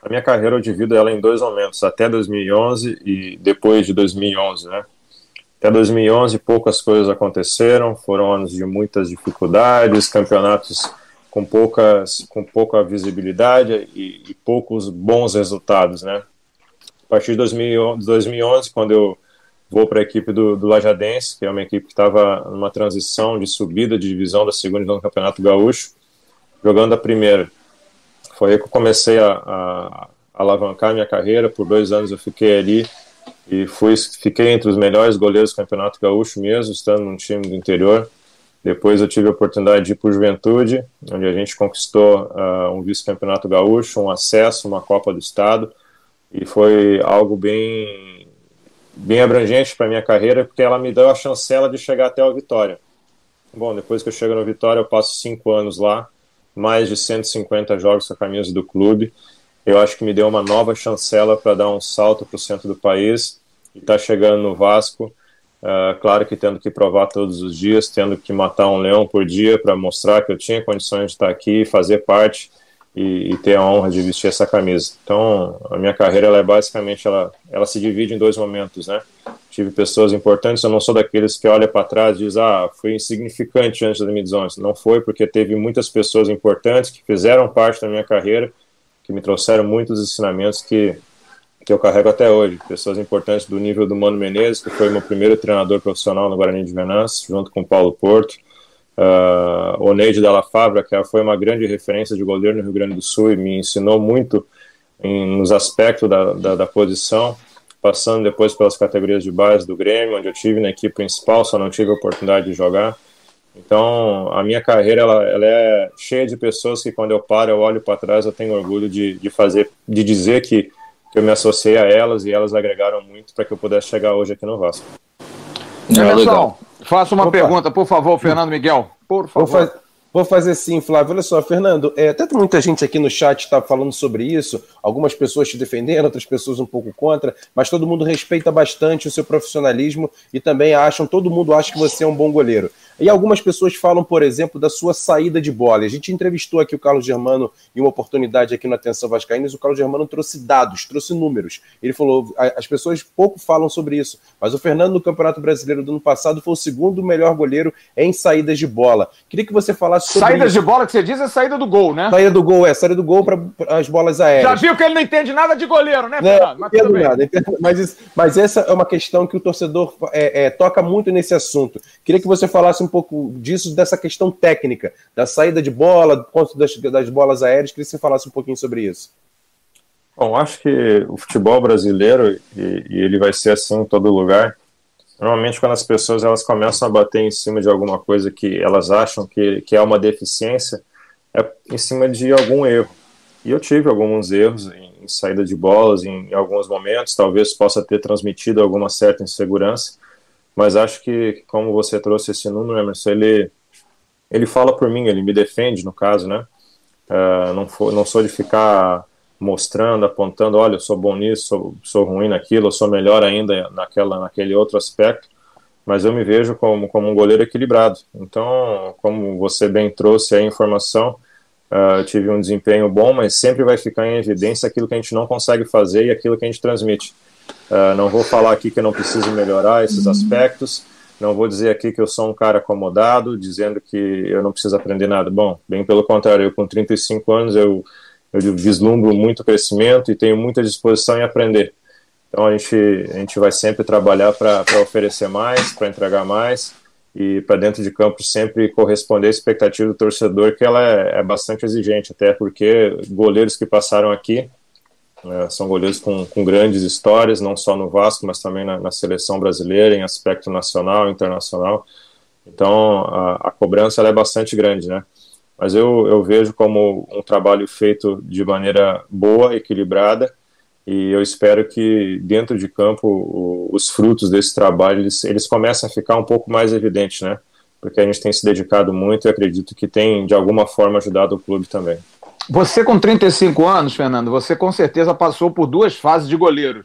a minha carreira eu divido ela em dois momentos, até 2011 e depois de 2011, né? Até 2011 poucas coisas aconteceram, foram anos de muitas dificuldades, campeonatos com poucas com pouca visibilidade e, e poucos bons resultados, né? A partir de 2011, quando eu vou para a equipe do, do Lajadense, que é uma equipe que estava numa transição de subida de divisão da segunda no Campeonato Gaúcho, jogando a primeira. Foi aí que eu comecei a, a, a alavancar minha carreira. Por dois anos eu fiquei ali e fui, fiquei entre os melhores goleiros do Campeonato Gaúcho mesmo, estando num time do interior. Depois eu tive a oportunidade de ir para o Juventude, onde a gente conquistou uh, um vice-campeonato gaúcho, um acesso, uma Copa do Estado, e foi algo bem, bem abrangente para minha carreira, porque ela me deu a chancela de chegar até o Vitória. Bom, depois que eu chego no Vitória, eu passo cinco anos lá, mais de 150 jogos com a camisa do clube. Eu acho que me deu uma nova chancela para dar um salto para o centro do país e tá chegando no Vasco. Uh, claro que tendo que provar todos os dias, tendo que matar um leão por dia para mostrar que eu tinha condições de estar aqui, fazer parte e, e, ter a honra de vestir essa camisa. Então, a minha carreira ela é basicamente ela, ela se divide em dois momentos, né? Tive pessoas importantes, eu não sou daqueles que olha para trás e diz, ah, foi insignificante antes de 2011. Não foi, porque teve muitas pessoas importantes que fizeram parte da minha carreira, que me trouxeram muitos ensinamentos que que eu carrego até hoje. Pessoas importantes do nível do Mano Menezes, que foi meu primeiro treinador profissional no Guarani de Venâncio, junto com o Paulo Porto uh, Oneide Della Fabra, que foi uma grande referência de goleiro no Rio Grande do Sul e me ensinou muito em, nos aspectos da, da, da, posição, passando depois pelas categorias de base do Grêmio, onde eu tive na equipe principal, só não tive a oportunidade de jogar. Então, a minha carreira ela, ela é cheia de pessoas que quando eu paro, eu olho para trás, eu tenho orgulho de, de fazer, de dizer que eu me associei a elas e elas agregaram muito para que eu pudesse chegar hoje aqui no Vasco. É, legal. Faça uma Opa. pergunta, por favor, Fernando Miguel. Por favor. Vou, fa vou fazer sim, Flávio. Olha só, Fernando, é, até muita gente aqui no chat está falando sobre isso, algumas pessoas te defendendo, outras pessoas um pouco contra, mas todo mundo respeita bastante o seu profissionalismo e também acham, todo mundo acha que você é um bom goleiro. E algumas pessoas falam, por exemplo, da sua saída de bola. A gente entrevistou aqui o Carlos Germano em uma oportunidade aqui no Atenção Vascaínas, o Carlos Germano trouxe dados, trouxe números. Ele falou, as pessoas pouco falam sobre isso, mas o Fernando no Campeonato Brasileiro do ano passado foi o segundo melhor goleiro em saídas de bola. Queria que você falasse sobre Saídas isso. de bola que você diz é saída do gol, né? Saída do gol, é, saída do gol para as bolas aéreas. Já viu que ele não entende nada de goleiro, né, Fernando? Não, mas, tudo nada, mas, mas, essa é uma questão que o torcedor é, é, toca muito nesse assunto. Queria que você falasse um pouco disso, dessa questão técnica, da saída de bola, quanto das, das bolas aéreas, queria que você falasse um pouquinho sobre isso. Bom, acho que o futebol brasileiro, e, e, ele vai ser assim em todo lugar, normalmente quando as pessoas elas começam a bater em cima de alguma coisa que elas acham que, que é uma deficiência, é em cima de algum erro. E eu tive alguns erros em, em saída de bolas em, em alguns momentos, talvez possa ter transmitido alguma certa insegurança, mas acho que, como você trouxe esse número, Emerson, ele, ele fala por mim, ele me defende, no caso, né? Uh, não, for, não sou de ficar mostrando, apontando, olha, eu sou bom nisso, sou, sou ruim naquilo, eu sou melhor ainda naquela, naquele outro aspecto, mas eu me vejo como, como um goleiro equilibrado. Então, como você bem trouxe a informação, uh, tive um desempenho bom, mas sempre vai ficar em evidência aquilo que a gente não consegue fazer e aquilo que a gente transmite. Uh, não vou falar aqui que eu não preciso melhorar esses aspectos. Não vou dizer aqui que eu sou um cara acomodado, dizendo que eu não preciso aprender nada. Bom, bem pelo contrário, eu com 35 anos eu, eu vislumbro muito crescimento e tenho muita disposição em aprender. Então a gente, a gente vai sempre trabalhar para oferecer mais, para entregar mais e para dentro de campo sempre corresponder à expectativa do torcedor, que ela é, é bastante exigente, até porque goleiros que passaram aqui é, são goleiros com, com, grandes histórias, não só no Vasco, mas também na, na seleção brasileira, em aspecto nacional, internacional. Então, a, a cobrança é bastante grande, né? Mas eu, eu vejo como um trabalho feito de maneira boa, equilibrada, e eu espero que dentro de campo o, os frutos desse trabalho eles, eles comecem a ficar um pouco mais evidentes, né? Porque a gente tem se dedicado muito e acredito que tem de alguma forma ajudado o clube também. Você com 35 anos, Fernando, você com certeza passou por duas fases de goleiro.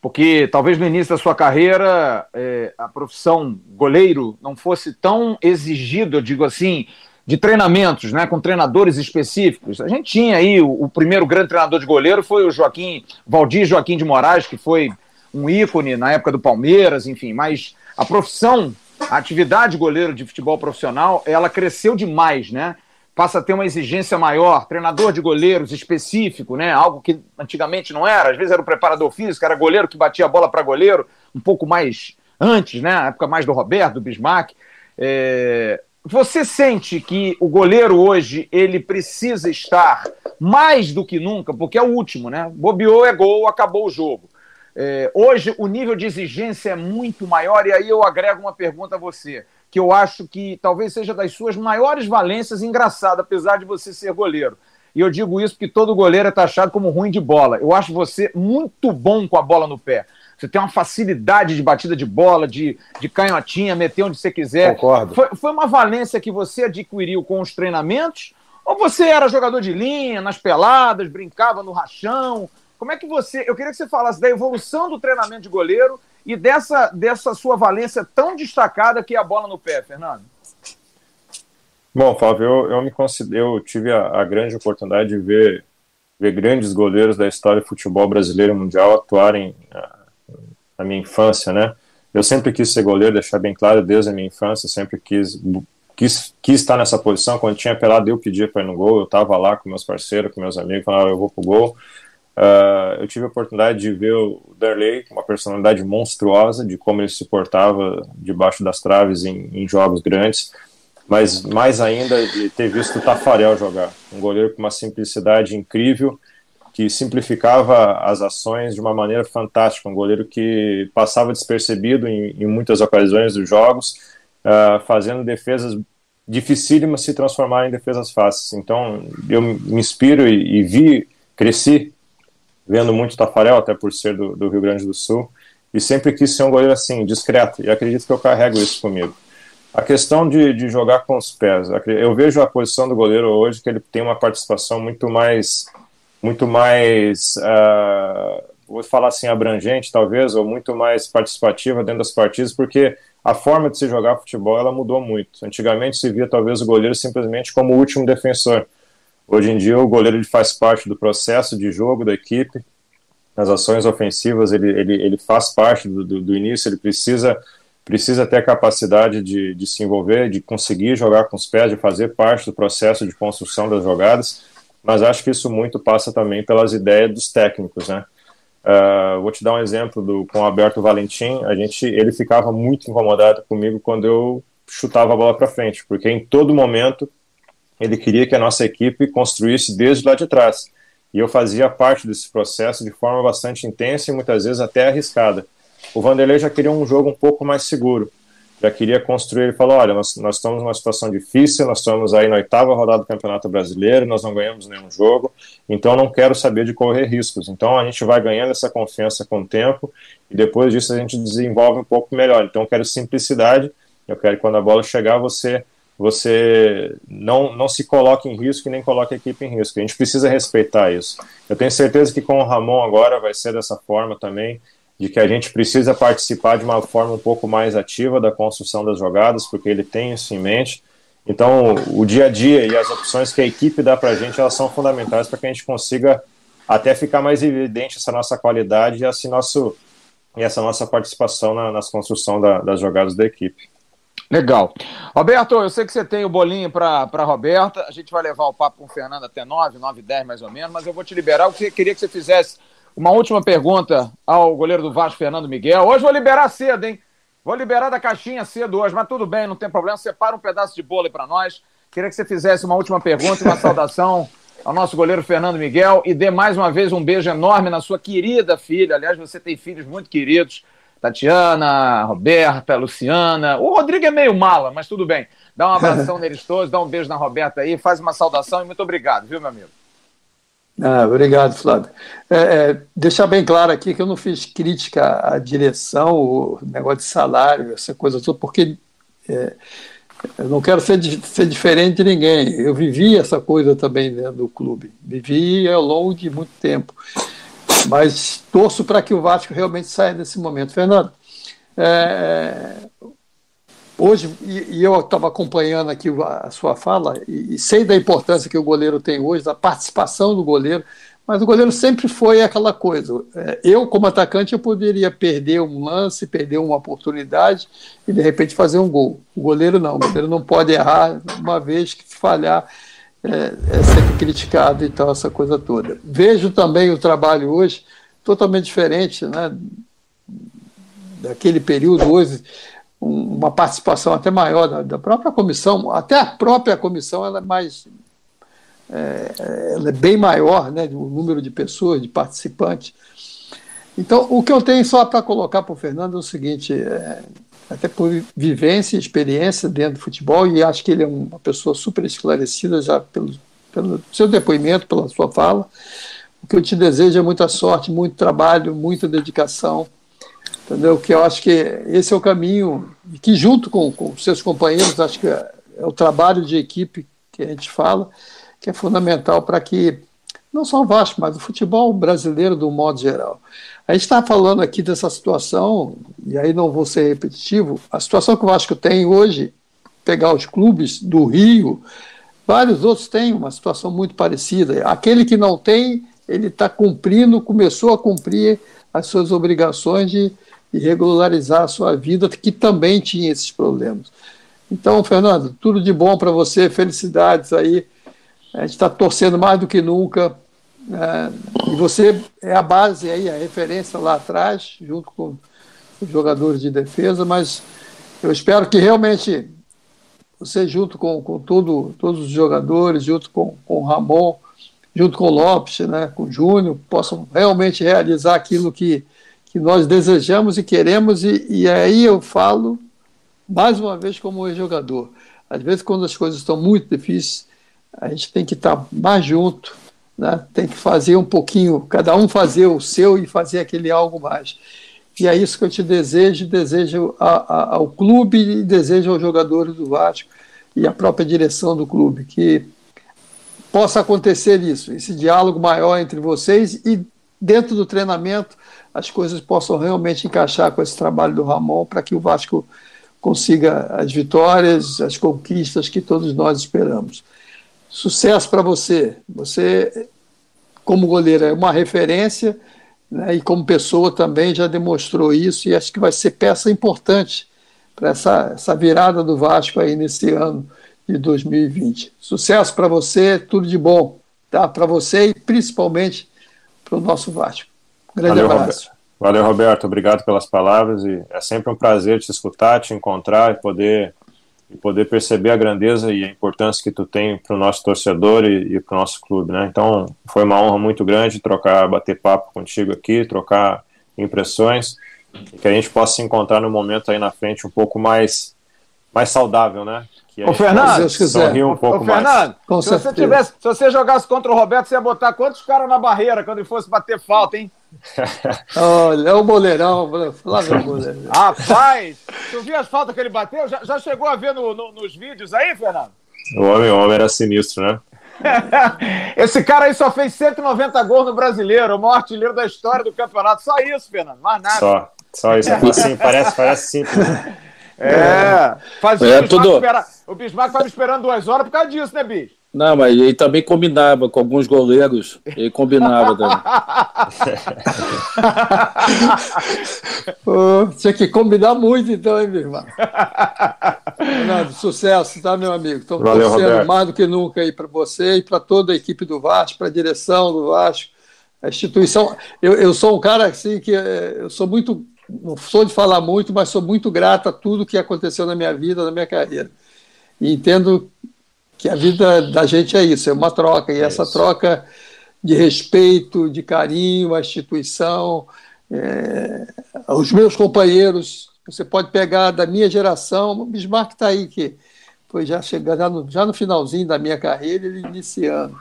Porque talvez no início da sua carreira é, a profissão goleiro não fosse tão exigida, eu digo assim, de treinamentos, né, com treinadores específicos. A gente tinha aí o, o, primeiro grande treinador de goleiro foi o Joaquim Valdir Joaquim de Moraes, que foi um ícone na época do Palmeiras, enfim. Mas a profissão, a atividade de goleiro de futebol profissional, ela cresceu demais, né? Passa a ter uma exigência maior, treinador de goleiros específico, né? Algo que antigamente não era. Às vezes era o preparador físico, era goleiro que batia a bola para goleiro, um pouco mais antes, né? Na época mais do Roberto, do Bismarck. É, você sente que o goleiro hoje ele precisa estar mais do que nunca, porque é o último, né? Bobeou é gol, acabou o jogo. É, hoje o nível de exigência é muito maior, e aí eu agrego uma pergunta a você, que eu acho que talvez seja das suas maiores valências, engraçado, apesar de você ser goleiro. E eu digo isso porque todo goleiro é taxado como ruim de bola. Eu acho você muito bom com a bola no pé. Você tem uma facilidade de batida de bola, de, de canhotinha, meter onde você quiser. Concordo. Foi, foi uma valência que você adquiriu com os treinamentos? Ou você era jogador de linha, nas peladas, brincava no rachão? Como é que você. Eu queria que você falasse da evolução do treinamento de goleiro e dessa, dessa sua valência tão destacada que é a bola no pé, Fernando. Bom, Fábio, eu, eu me considero, eu tive a, a, grande oportunidade de ver, ver grandes goleiros da história do futebol brasileiro mundial atuarem ah, na minha infância, né? Eu sempre quis ser goleiro, deixar bem claro desde a minha infância, sempre quis, quis, quis estar nessa posição. Quando tinha pelado, eu pedia para ir no gol, eu estava lá com meus parceiros, com meus amigos, falava, eu vou pro gol. Uh, eu tive a oportunidade de ver o Darley, uma personalidade monstruosa, de como ele se portava debaixo das traves em, em jogos grandes, mas mais ainda de ter visto o Tafarel jogar, um goleiro com uma simplicidade incrível, que simplificava as ações de uma maneira fantástica, um goleiro que passava despercebido em, em muitas ocasiões dos jogos, uh, fazendo defesas dificílimas se transformarem em defesas fáceis. Então, eu me inspiro e, e vi, cresci vendo muito Tafarel, até por ser do, do, Rio Grande do Sul, e sempre quis ser um goleiro assim, discreto, e acredito que eu carrego isso comigo. A questão de, de jogar com os pés, eu vejo a posição do goleiro hoje que ele tem uma participação muito mais muito mais, uh, vou falar assim, abrangente, talvez, ou muito mais participativa dentro das partidas, porque a forma de se jogar futebol ela mudou muito. Antigamente se via talvez o goleiro simplesmente como o último defensor. Hoje em dia o goleiro ele faz parte do processo de jogo da equipe, nas ações ofensivas ele, ele, ele faz parte do, do, do início, ele precisa precisa ter a capacidade de, de se envolver, de conseguir jogar com os pés, de fazer parte do processo de construção das jogadas mas acho que isso muito passa também pelas ideias dos técnicos, né? Uh, vou te dar um exemplo do com o Alberto Valentim. A gente, ele ficava muito incomodado comigo quando eu chutava a bola para frente, porque em todo momento ele queria que a nossa equipe construísse desde lá de trás. E eu fazia parte desse processo de forma bastante intensa e muitas vezes até arriscada. O Vanderlei já queria um jogo um pouco mais seguro já queria construir. Ele falou: olha, nós, nós estamos numa situação difícil, nós estamos aí na oitava rodada do Campeonato Brasileiro, nós não ganhamos nenhum jogo, então não quero saber de correr riscos. Então a gente vai ganhando essa confiança com o tempo e depois disso a gente desenvolve um pouco melhor. Então eu quero simplicidade, eu quero que quando a bola chegar você você não, não se coloque em risco e nem coloque a equipe em risco. A gente precisa respeitar isso. Eu tenho certeza que com o Ramon agora vai ser dessa forma também de que a gente precisa participar de uma forma um pouco mais ativa da construção das jogadas, porque ele tem isso em mente. Então, o dia a dia e as opções que a equipe dá para a gente, elas são fundamentais para que a gente consiga até ficar mais evidente essa nossa qualidade e, assim, nosso, e essa nossa participação na, nas construção da, das jogadas da equipe. Legal. Roberto, eu sei que você tem o bolinho para a Roberta. A gente vai levar o papo com o Fernando até 9, 9 10 mais ou menos, mas eu vou te liberar. Eu queria que você fizesse uma última pergunta ao goleiro do Vasco, Fernando Miguel. Hoje vou liberar cedo, hein? Vou liberar da caixinha cedo hoje, mas tudo bem, não tem problema. Separa um pedaço de bolo aí para nós. Queria que você fizesse uma última pergunta, uma saudação ao nosso goleiro Fernando Miguel e dê mais uma vez um beijo enorme na sua querida filha. Aliás, você tem filhos muito queridos. Tatiana, Roberta, Luciana. O Rodrigo é meio mala, mas tudo bem. Dá um abração neles todos, dá um beijo na Roberta aí, faz uma saudação e muito obrigado, viu, meu amigo? Ah, obrigado, Flávio. É, é, deixar bem claro aqui que eu não fiz crítica à direção, o negócio de salário, essa coisa toda, porque é, eu não quero ser, ser diferente de ninguém. Eu vivi essa coisa também dentro do clube, vivi ao longo de muito tempo. Mas torço para que o Vasco realmente saia desse momento. Fernando, é, hoje, e, e eu estava acompanhando aqui a, a sua fala, e, e, sei da importância que o goleiro tem hoje, da participação do goleiro, mas o goleiro sempre foi aquela coisa. É, eu, como atacante, eu poderia perder um lance, perder uma oportunidade e, de repente, fazer um gol. O goleiro não, o goleiro não pode errar uma vez que falhar. É, é sempre criticado e tal, essa coisa toda. Vejo também o trabalho hoje totalmente diferente, né? Daquele período hoje, uma participação até maior da, da, própria comissão, até a própria comissão ela é mais é, ela é bem maior, né, o número de pessoas, de participantes. Então, o que eu tenho só para colocar para o Fernando é o seguinte, é, até por vivência e experiência dentro do futebol, e acho que ele é uma pessoa super esclarecida já pelo, pelo seu depoimento, pela sua fala. O que eu te desejo é muita sorte, muito trabalho, muita dedicação, entendeu? Que eu acho que esse é o caminho, que junto com, com seus companheiros, acho que é, é o trabalho de equipe que a gente fala, que é fundamental para que, não só o Vasco, mas o futebol brasileiro, do modo geral. A gente está falando aqui dessa situação, e aí não vou ser repetitivo, a situação que o Vasco tem hoje, pegar os clubes do Rio, vários outros têm uma situação muito parecida. Aquele que não tem, ele está cumprindo, começou a cumprir as suas obrigações de, de regularizar a sua vida, que também tinha esses problemas. Então, Fernando, tudo de bom para você, felicidades aí. A gente está torcendo mais do que nunca é, e você é a base aí, a referência lá atrás, junto com os jogadores de defesa, mas eu espero que realmente você, junto com, com tudo, todos os jogadores, junto com, com o Ramon, junto com o Lopes, né, com o Júnior, possam realmente realizar aquilo que, que nós desejamos e queremos, e, e aí eu falo, mais uma vez, como jogador. Às vezes, quando as coisas estão muito difíceis, a gente tem que estar mais junto, né? Tem que fazer um pouquinho, cada um fazer o seu e fazer aquele algo mais. E é isso que eu te desejo, desejo a, a, ao clube e desejo aos jogadores do Vasco e à própria direção do clube, que possa acontecer isso, esse diálogo maior entre vocês e dentro do treinamento as coisas possam realmente encaixar com esse trabalho do Ramon para que o Vasco consiga as vitórias, as conquistas que todos nós esperamos. Sucesso para você. Você, como goleiro, é uma referência né, e como pessoa também já demonstrou isso e acho que vai ser peça importante para essa, essa virada do Vasco aí nesse ano de 2020. Sucesso para você, tudo de bom tá? para você e principalmente para o nosso Vasco. Um grande Valeu, abraço. Roberto. Valeu, Roberto. Obrigado pelas palavras e é sempre um prazer te escutar, te encontrar e poder e poder perceber a grandeza e a importância que tu tem para o nosso torcedor e, e para o nosso clube, né? Então foi uma honra muito grande trocar, bater papo contigo aqui, trocar impressões que a gente possa se encontrar no momento aí na frente um pouco mais mais saudável, né? Que Ô, Fernando, sorrir um pouco Ô, Fernando, mais. se você, tivesse, se você jogasse contra o Roberto, você ia botar quantos caras na barreira quando ele fosse bater falta, hein? Olha, é o boleirão. Lá vem o boleirão. Rapaz, tu viu as faltas que ele bateu? Já, já chegou a ver no, no, nos vídeos aí, Fernando? O homem, o homem era sinistro, né? Esse cara aí só fez 190 gols no brasileiro, o maior artilheiro da história do campeonato. Só isso, Fernando, mais nada. Só, só isso. Assim, parece, parece simples. Né? É, faz é, o, tudo... Espera... o Bismarck estava esperando duas horas por causa disso, né, bicho? Não, mas ele também combinava com alguns goleiros. Ele combinava também. Tinha que combinar muito, então, hein, meu irmão? Fernando, sucesso, tá, meu amigo? Estou torcendo mais do que nunca aí para você e para toda a equipe do Vasco, para a direção do Vasco, a instituição. Eu, eu sou um cara assim que eh, eu sou muito, não sou de falar muito, mas sou muito grato a tudo que aconteceu na minha vida, na minha carreira. E entendo que a vida da gente é isso, é uma troca, e é essa isso. troca de respeito, de carinho à instituição, é, aos meus companheiros, você pode pegar da minha geração, o Bismarck está aí, que foi já chegando, já no, já no finalzinho da minha carreira, ele iniciando,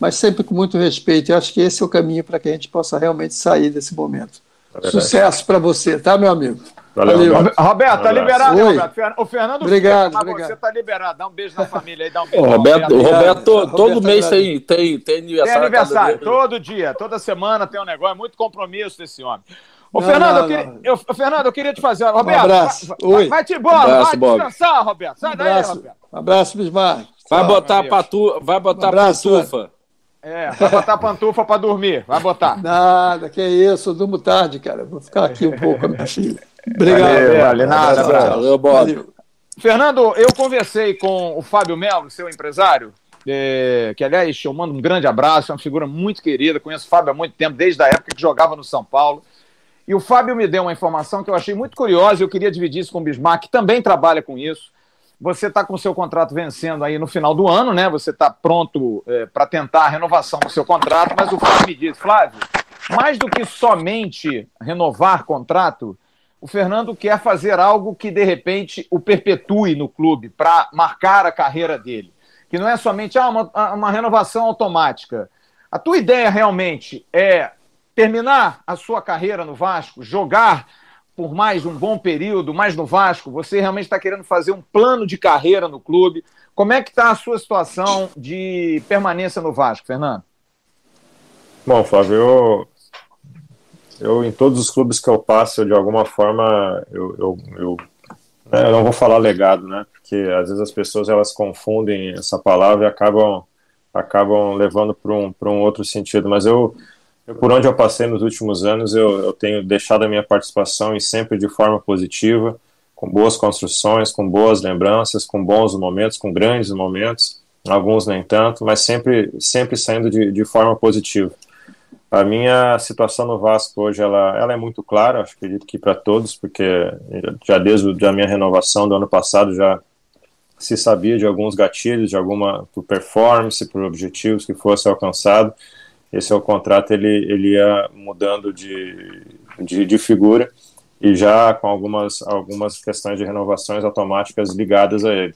mas sempre com muito respeito, eu acho que esse é o caminho para que a gente possa realmente sair desse momento. É Sucesso para você, tá, meu amigo? Valeu, Valeu. Roberto, tá liberado, Oi. Roberto? O Fernando obrigado, obrigado. você tá liberado. Dá um beijo na família aí, dá um beijo. O Roberto, Roberto, Roberto, todo Roberto mês tem, tem, tem aniversário. Tem aniversário, todo dia, toda semana tem um negócio, é muito compromisso desse homem. Ô, Não, Fernando, não, eu queria, eu, ô, Fernando, eu queria te fazer. Roberto, abraço. vai, vai, Oi. vai-te embora, Um abraço, vai Bob. descansar, Roberto. Sai Um daí, Roberto. um abraço Bismarck. Vai botar patu, vai botar Um abraço, pantufa. É, vai botar pantufa pra dormir. Vai botar. Nada, que isso, eu durmo tarde, cara. Vou ficar aqui um pouco com a minha filha. Obrigado. Valeu, vale nada, Abraço. Valeu. Valeu. Fernando, eu conversei com o Fábio Melo, seu empresário, é, que, aliás, eu mando um grande abraço, é uma figura muito querida, conheço o Fábio há muito tempo, desde a época que jogava no São Paulo. E o Fábio me deu uma informação que eu achei muito curiosa e eu queria dividir isso com o Bismarck, que também trabalha com isso. Você está com o seu contrato vencendo aí no final do ano, né? Você está pronto para tentar a renovação do seu contrato, mas o Fábio me disse, Flávio, mais do que somente renovar contrato, o Fernando quer fazer algo que, de repente, o perpetue no clube para marcar a carreira dele. Que não é somente ah, uma, uma renovação automática. A tua ideia realmente é terminar a sua carreira no Vasco, jogar por mais um bom período, mais no Vasco, você realmente está querendo fazer um plano de carreira no clube. Como é que está a sua situação de permanência no Vasco, Fernando? Bom, Flávio, eu, eu em todos os clubes que eu passo, de alguma forma, eu, eu, eu, né, eu não vou falar legado, né? Porque às vezes as pessoas elas confundem essa palavra e acabam, acabam levando para um, um outro sentido. Mas eu, eu, por onde eu passei nos últimos anos, eu, eu tenho deixado a minha participação e sempre de forma positiva, com boas construções, com boas lembranças, com bons momentos, com grandes momentos, alguns nem tanto, mas sempre, sempre saindo de, de forma positiva. A minha situação no Vasco hoje ela, ela é muito clara, acho que acredito que para todos, porque já desde a minha renovação do ano passado já se sabia de alguns gatilhos, de alguma por performance, por objetivos que fosse alcançado. Esse é o contrato, ele, ele ia mudando de, de, de figura e já com algumas, algumas questões de renovações automáticas ligadas a ele.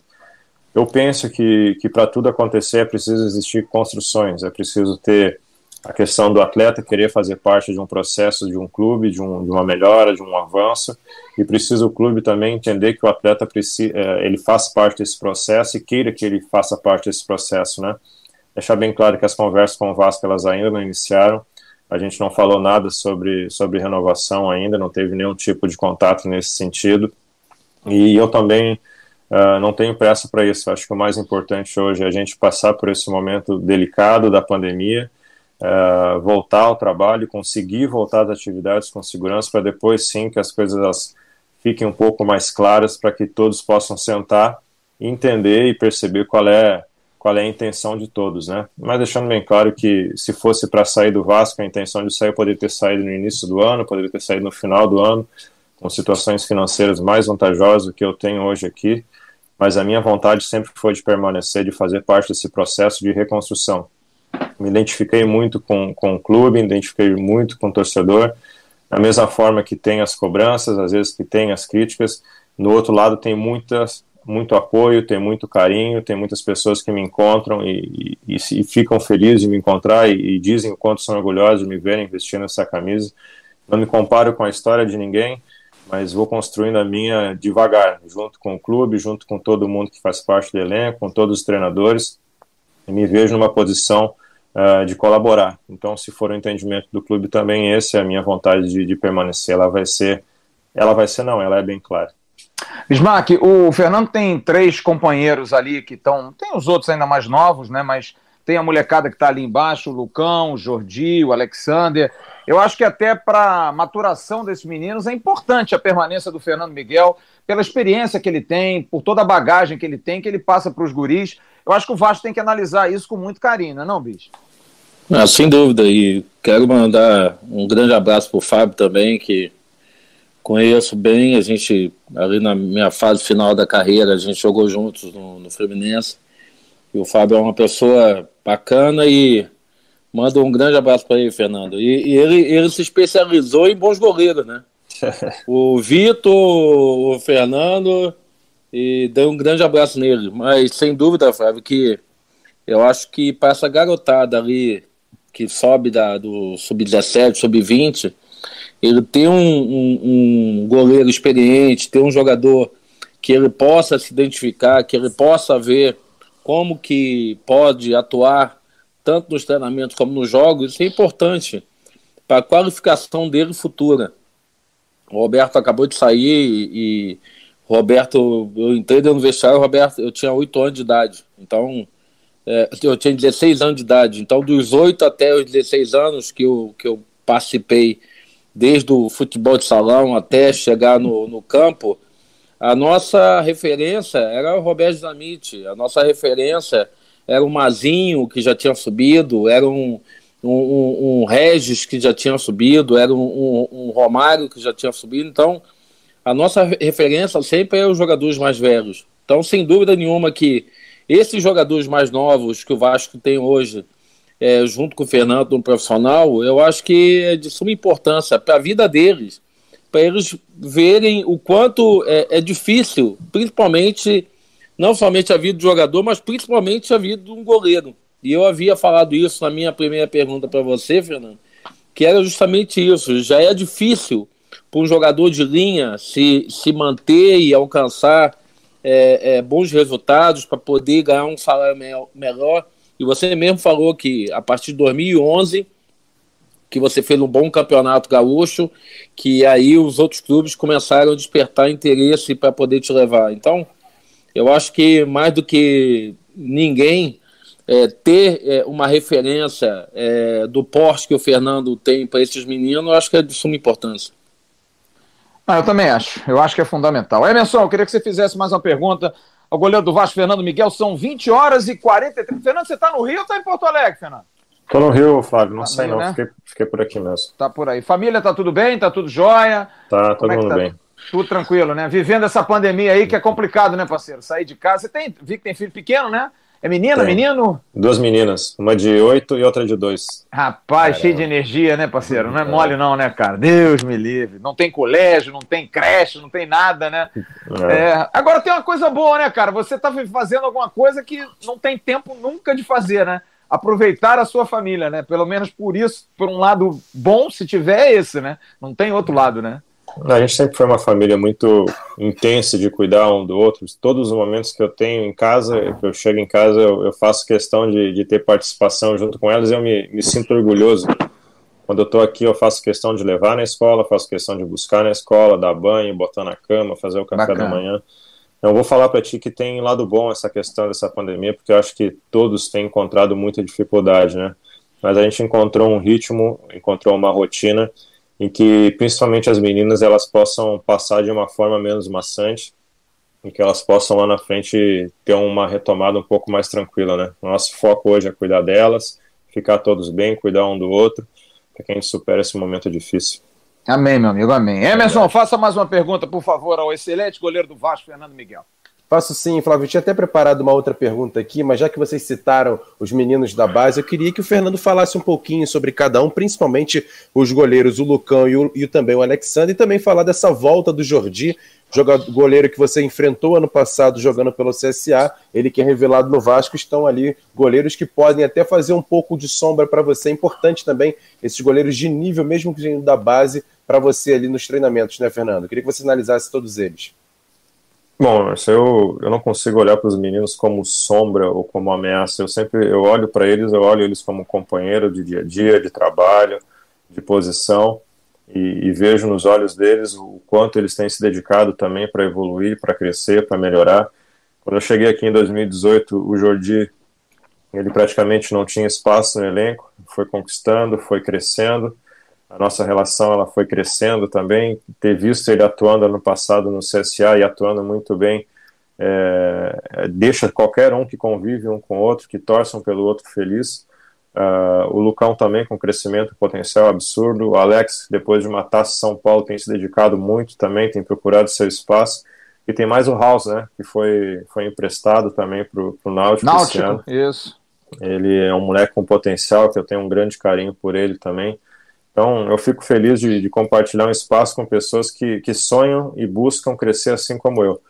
Eu penso que, que para tudo acontecer é preciso existir construções, é preciso ter a questão do atleta querer fazer parte de um processo de um clube, de, um, de uma melhora, de um avanço, e precisa o clube também entender que o atleta precisa, ele faz parte desse processo e queira que ele faça parte desse processo, né? Deixar bem claro que as conversas com o Vasco elas ainda não iniciaram, a gente não falou nada sobre, sobre renovação ainda, não teve nenhum tipo de contato nesse sentido, e eu também uh, não tenho pressa para isso, acho que o mais importante hoje é a gente passar por esse momento delicado da pandemia, Uh, voltar ao trabalho, conseguir voltar às atividades com segurança, para depois sim que as coisas elas fiquem um pouco mais claras, para que todos possam sentar, entender e perceber qual é, qual é a intenção de todos, né? Mas deixando bem claro que se fosse para sair do Vasco, a intenção de sair poderia ter saído no início do ano, poderia ter saído no final do ano, com situações financeiras mais vantajosas do que eu tenho hoje aqui, mas a minha vontade sempre foi de permanecer, de fazer parte desse processo de reconstrução. Me identifiquei muito com, com o clube, me identifiquei muito com o torcedor, da mesma forma que tem as cobranças, às vezes que tem as críticas, no outro lado tem muitas, muito apoio, tem muito carinho, tem muitas pessoas que me encontram e, e, e ficam felizes de me encontrar e, e, dizem o quanto são orgulhosos de me verem vestindo essa camisa. Não me comparo com a história de ninguém, mas vou construindo a minha devagar, junto com o clube, junto com todo mundo que faz parte do elenco, com todos os treinadores, e me vejo numa posição uh, de colaborar. Então, se for o entendimento do clube também, essa é a minha vontade de, de, permanecer. Ela vai ser, ela vai ser não, ela é bem clara. Bismarck, o Fernando tem três companheiros ali que estão, tem os outros ainda mais novos, né? Mas tem a molecada que está ali embaixo, o Lucão, o Jordi, o Alexander. Eu acho que até para a maturação desses meninos é importante a permanência do Fernando Miguel, pela experiência que ele tem, por toda a bagagem que ele tem, que ele passa para os guris. Eu acho que o Vasco tem que analisar isso com muito carinho, não é não, bicho? Ah, sem dúvida, e quero mandar um grande abraço para o Fábio também, que conheço bem, a gente, ali na minha fase final da carreira, a gente jogou juntos no, no Fluminense, e o Fábio é uma pessoa bacana e manda um grande abraço para ele, Fernando. E, e, ele, ele se especializou em bons goleiros, né? o Vitor, o Fernando, e dei um grande abraço nele. Mas sem dúvida, Flávio, que eu acho que para essa garotada ali que sobe da, do sub-17, sub-20, ele ter um, um, um, goleiro experiente, ter um jogador que ele possa se identificar, que ele possa ver como que pode atuar tanto nos treinamentos como nos jogos, isso é importante para a qualificação dele futura. O Roberto acabou de sair e, e Roberto, eu entrei no vestiário, Roberto, eu tinha 8 anos de idade. Então, é, eu tinha 16 anos de idade. Então, dos 8 até os 16 anos que eu, que eu participei, desde o futebol de salão até chegar no, no campo, a nossa referência era o Roberto Zamite, a nossa referência era o Mazinho, que já tinha subido, era um, um, um Regis, que já tinha subido, era um, um, Romário, que já tinha subido. Então, a nossa referência sempre é os jogadores mais velhos. Então, sem dúvida nenhuma que esses jogadores mais novos que o Vasco tem hoje, é, junto com o Fernando, um profissional, eu acho que é de suma importância para a vida deles, para eles verem o quanto é, é difícil, principalmente não somente a vida do jogador, mas principalmente a vida de um goleiro. E eu havia falado isso na minha primeira pergunta para você, Fernando, que era justamente isso. Já é difícil para um jogador de linha se, se manter e alcançar é, é, bons resultados para poder ganhar um salário melhor. E você mesmo falou que a partir de 2011 que você fez um bom campeonato gaúcho, que aí os outros clubes começaram a despertar interesse para poder te levar. Então, eu acho que mais do que ninguém é, ter é, uma referência é, do porte que o Fernando tem para esses meninos, eu acho que é de suma importância. Ah, eu também acho. Eu acho que é fundamental. Emerson, eu queria que você fizesse mais uma pergunta ao goleiro do Vasco, Fernando Miguel. São 20 horas e 43. Fernando, você está no Rio ou está em Porto Alegre, Fernando? Estou no Rio, Flávio. Não tá sei, não. Né? Fiquei, fiquei, por aqui mesmo. Tá por aí. Família, tá tudo bem? Tá tudo jóia? Tá, todo é mundo tá? bem. Tudo tranquilo, né? Vivendo essa pandemia aí que é complicado, né, parceiro? Sair de casa. Você tem, vi que tem filho pequeno, né? É menina, tem. menino? Duas meninas, uma de oito e outra de dois. Rapaz, cheio de energia, né, parceiro? Não é, é, mole não, né, cara? Deus me livre. Não tem colégio, não tem creche, não tem nada, né? É. É... Agora tem uma coisa boa, né, cara? Você tá fazendo alguma coisa que não tem tempo nunca de fazer, né? Aproveitar a sua família, né? Pelo menos por isso, por um lado bom, se tiver esse, né? Não tem outro lado, né? A gente sempre foi uma família muito intensa de cuidar um do outro. Todos os momentos que eu tenho em casa, que eu chego em casa, eu, eu faço questão de, de, ter participação junto com elas eu me, me sinto orgulhoso. Quando eu estou aqui, eu faço questão de levar na escola, faço questão de buscar na escola, dar banho, botar na cama, fazer o café Bacana. da manhã. Eu vou falar para ti que tem lado bom essa questão dessa pandemia, porque eu acho que todos têm encontrado muita dificuldade, né? Mas a gente encontrou um ritmo, encontrou uma rotina em que principalmente as meninas elas possam passar de uma forma menos maçante e que elas possam lá na frente ter uma retomada um pouco mais tranquila, né? Nosso foco hoje é cuidar delas, ficar todos bem, cuidar um do outro, para que a gente supere esse momento difícil. Amém, meu amigo, amém. Emerson, faça mais uma pergunta, por favor, ao excelente goleiro do Vasco, Fernando Miguel. Faço sim, Flávio. Eu tinha até preparado uma outra pergunta aqui, mas já que vocês citaram os meninos da base, eu queria que o Fernando falasse um pouquinho sobre cada um, principalmente os goleiros, o Lucão e, o, e também o Alexandre, e também falar dessa volta do Jordi, jogador, goleiro que você enfrentou ano passado jogando pelo CSA, ele que é revelado no Vasco, estão ali goleiros que podem até fazer um pouco de sombra para você. É importante também esses goleiros de nível, mesmo que da base, para você ali nos treinamentos, né, Fernando? Eu queria que você analisasse todos eles. Bom, eu, eu não consigo olhar para os meninos como sombra ou como ameaça. Eu sempre eu olho para eles, eu olho eles como companheiro de dia a dia, de trabalho, de posição, e, e vejo nos olhos deles o quanto eles têm se dedicado também para evoluir, para crescer, para melhorar. Quando eu cheguei aqui em 2018, o Jordi ele praticamente não tinha espaço no elenco, foi conquistando, foi crescendo a nossa relação ela foi crescendo também. Ter visto ele atuando ano passado no CSA e atuando muito bem, é, deixa qualquer um que convive um com o outro, que torçam pelo outro feliz. Uh, o Lucão também com crescimento potencial absurdo. O Alex, depois de uma taça São Paulo, tem se dedicado muito também, tem procurado seu espaço. E tem mais o House, né? Que foi, foi emprestado também para o Náutico. Náutico, isso. Ele é um moleque com potencial, que eu tenho um grande carinho por ele também. Então, eu fico feliz de, de, compartilhar um espaço com pessoas que, que sonham e buscam crescer assim como eu.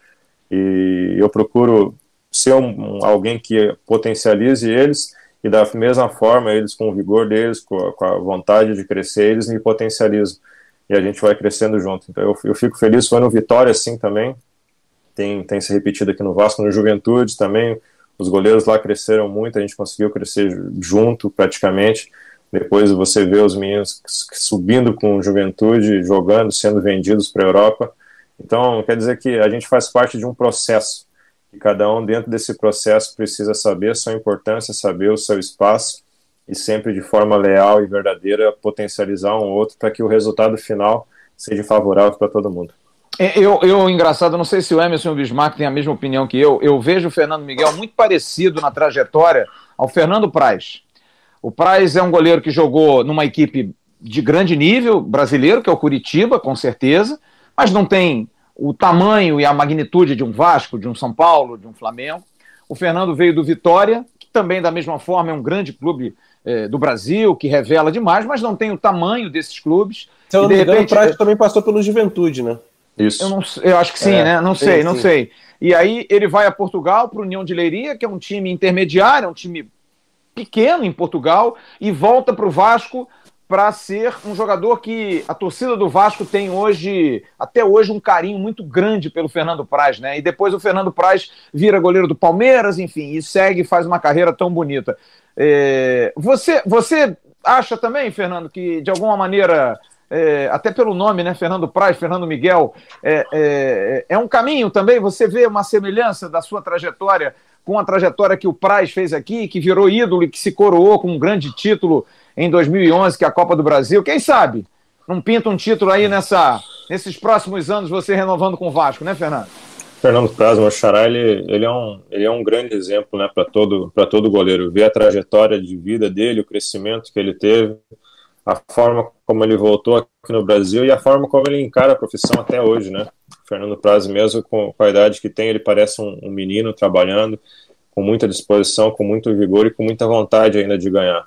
E eu procuro ser um, alguém que potencialize eles e da mesma forma eles com o vigor deles, com a, com a vontade de crescer, eles me potencializam. E a gente vai crescendo junto. Então eu, eu fico feliz, foi no Vitória assim também, tem, tem se repetido aqui no Vasco, no Juventude também, os goleiros lá cresceram muito, a gente conseguiu crescer junto praticamente, Depois você vê os meninos subindo com juventude, jogando, sendo vendidos para a Europa. Então, quer dizer que a gente faz parte de um processo. E cada um dentro desse processo precisa saber sua importância, saber o seu espaço e sempre de forma leal e verdadeira potencializar um outro para que o resultado final seja favorável para todo mundo. É, eu, eu, engraçado, não sei se o Emerson e o Bismarck têm a mesma opinião que eu. Eu vejo o Fernando Miguel muito parecido na trajetória ao Fernando Praz. O Praz é um goleiro que jogou numa equipe de grande nível brasileiro, que é o Curitiba, com certeza, mas não tem o tamanho e a magnitude de um Vasco, de um São Paulo, de um Flamengo. O Fernando veio do Vitória, que também, da mesma forma, é um grande clube é, do Brasil, que revela demais, mas não tem o tamanho desses clubes. Se eu não me engano, repente, o Praz também passou pelo Juventude, né? Isso. Eu, não, eu acho que sim, é, né? Não sei, sim, não sim. sei. E aí ele vai a Portugal para o União de Leiria, que é um time intermediário, é um time pequeno em Portugal, e volta para o Vasco para ser um jogador que a torcida do Vasco tem hoje, até hoje, um carinho muito grande pelo Fernando Praz, né? E depois o Fernando Praz vira goleiro do Palmeiras, enfim, e segue faz uma carreira tão bonita. É, você, você acha também, Fernando, que de alguma maneira é, até pelo nome, né? Fernando Praz, Fernando Miguel, é, é, é, um caminho também. Você vê uma semelhança da sua trajetória com a trajetória que o Praz fez aqui, que virou ídolo e que se coroou com um grande título em 2011, que é a Copa do Brasil. Quem sabe não pinta um título aí nessa, nesses próximos anos, você renovando com o Vasco, né, Fernando? Fernando Praz, meu xará, ele, ele, é um, ele é um grande exemplo né, para todo, todo goleiro. Ver a trajetória de vida dele, o crescimento que ele teve, a forma como ele voltou aqui no Brasil e a forma como ele encara a profissão até hoje, né? Fernando Praz, mesmo com, a idade que tem, ele parece um, um, menino trabalhando com muita disposição, com muito vigor e com muita vontade ainda de ganhar.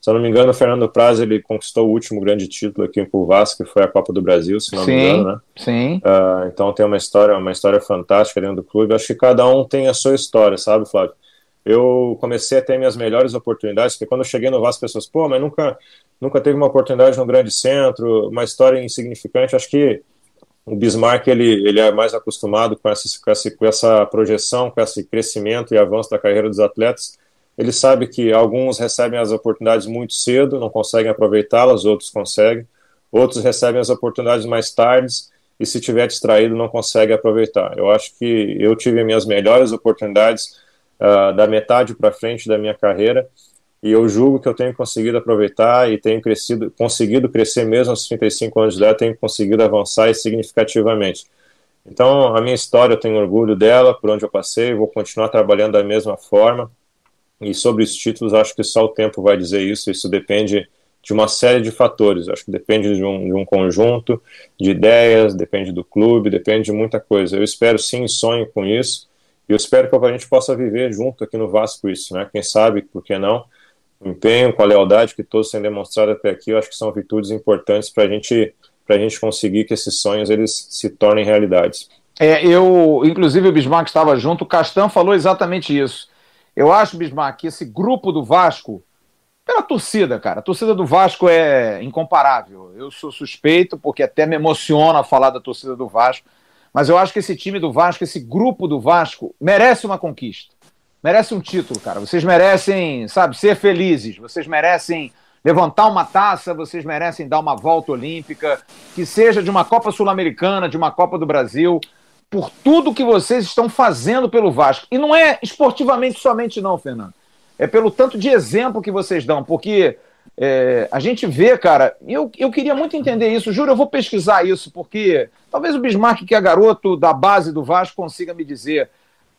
Se eu não me engano, o Fernando Praz ele conquistou o último grande título aqui em Vasco, que foi a Copa do Brasil, se não sim, me engano, né? Sim. Uh, então tem uma história, uma história fantástica dentro do clube. Acho que cada um tem a sua história, sabe, Flávio? eu comecei a ter minhas melhores oportunidades, porque quando eu cheguei no Vasco, pessoas, pô, mas nunca, nunca teve uma oportunidade no grande centro, uma história insignificante. Acho que o Bismarck ele, ele é mais acostumado com essa, com, essa, com essa projeção, com esse crescimento e avanço da carreira dos atletas. Ele sabe que alguns recebem as oportunidades muito cedo, não conseguem aproveitá-las, outros conseguem. Outros recebem as oportunidades mais tarde e, se tiver distraído, não consegue aproveitar. Eu acho que eu tive minhas melhores oportunidades uh, da metade para frente da minha carreira e eu julgo que eu tenho conseguido aproveitar e tenho crescido, conseguido crescer mesmo aos 35 anos de idade, tenho conseguido avançar significativamente. Então, a minha história, eu tenho orgulho dela, por onde eu passei, vou continuar trabalhando da mesma forma. E sobre os títulos, acho que só o tempo vai dizer isso. Isso depende de uma série de fatores. Acho que depende de um, de um conjunto de ideias, depende do clube, depende de muita coisa. Eu espero sim, sonho com isso. E eu espero que a gente possa viver junto aqui no Vasco isso, né? Quem sabe, por que não? Empenho, com a lealdade que todos têm demonstrado até aqui, eu acho que são virtudes importantes para gente, a gente conseguir que esses sonhos eles se tornem realidades. É, eu, inclusive o Bismarck estava junto, o Castan falou exatamente isso. Eu acho, Bismarck, que esse grupo do Vasco, pela torcida, cara, a torcida do Vasco é incomparável. Eu sou suspeito, porque até me emociona falar da torcida do Vasco, mas eu acho que esse time do Vasco, esse grupo do Vasco, merece uma conquista. Merece um título, cara. Vocês merecem, sabe, ser felizes. Vocês merecem levantar uma taça, vocês merecem dar uma volta olímpica, que seja de uma Copa Sul-Americana, de uma Copa do Brasil, por tudo que vocês estão fazendo pelo Vasco. E não é esportivamente somente, não, Fernando. É pelo tanto de exemplo que vocês dão, porque é, a gente vê, cara, eu, eu queria muito entender isso, juro, eu vou pesquisar isso, porque talvez o Bismarck, que é garoto da base do Vasco, consiga me dizer.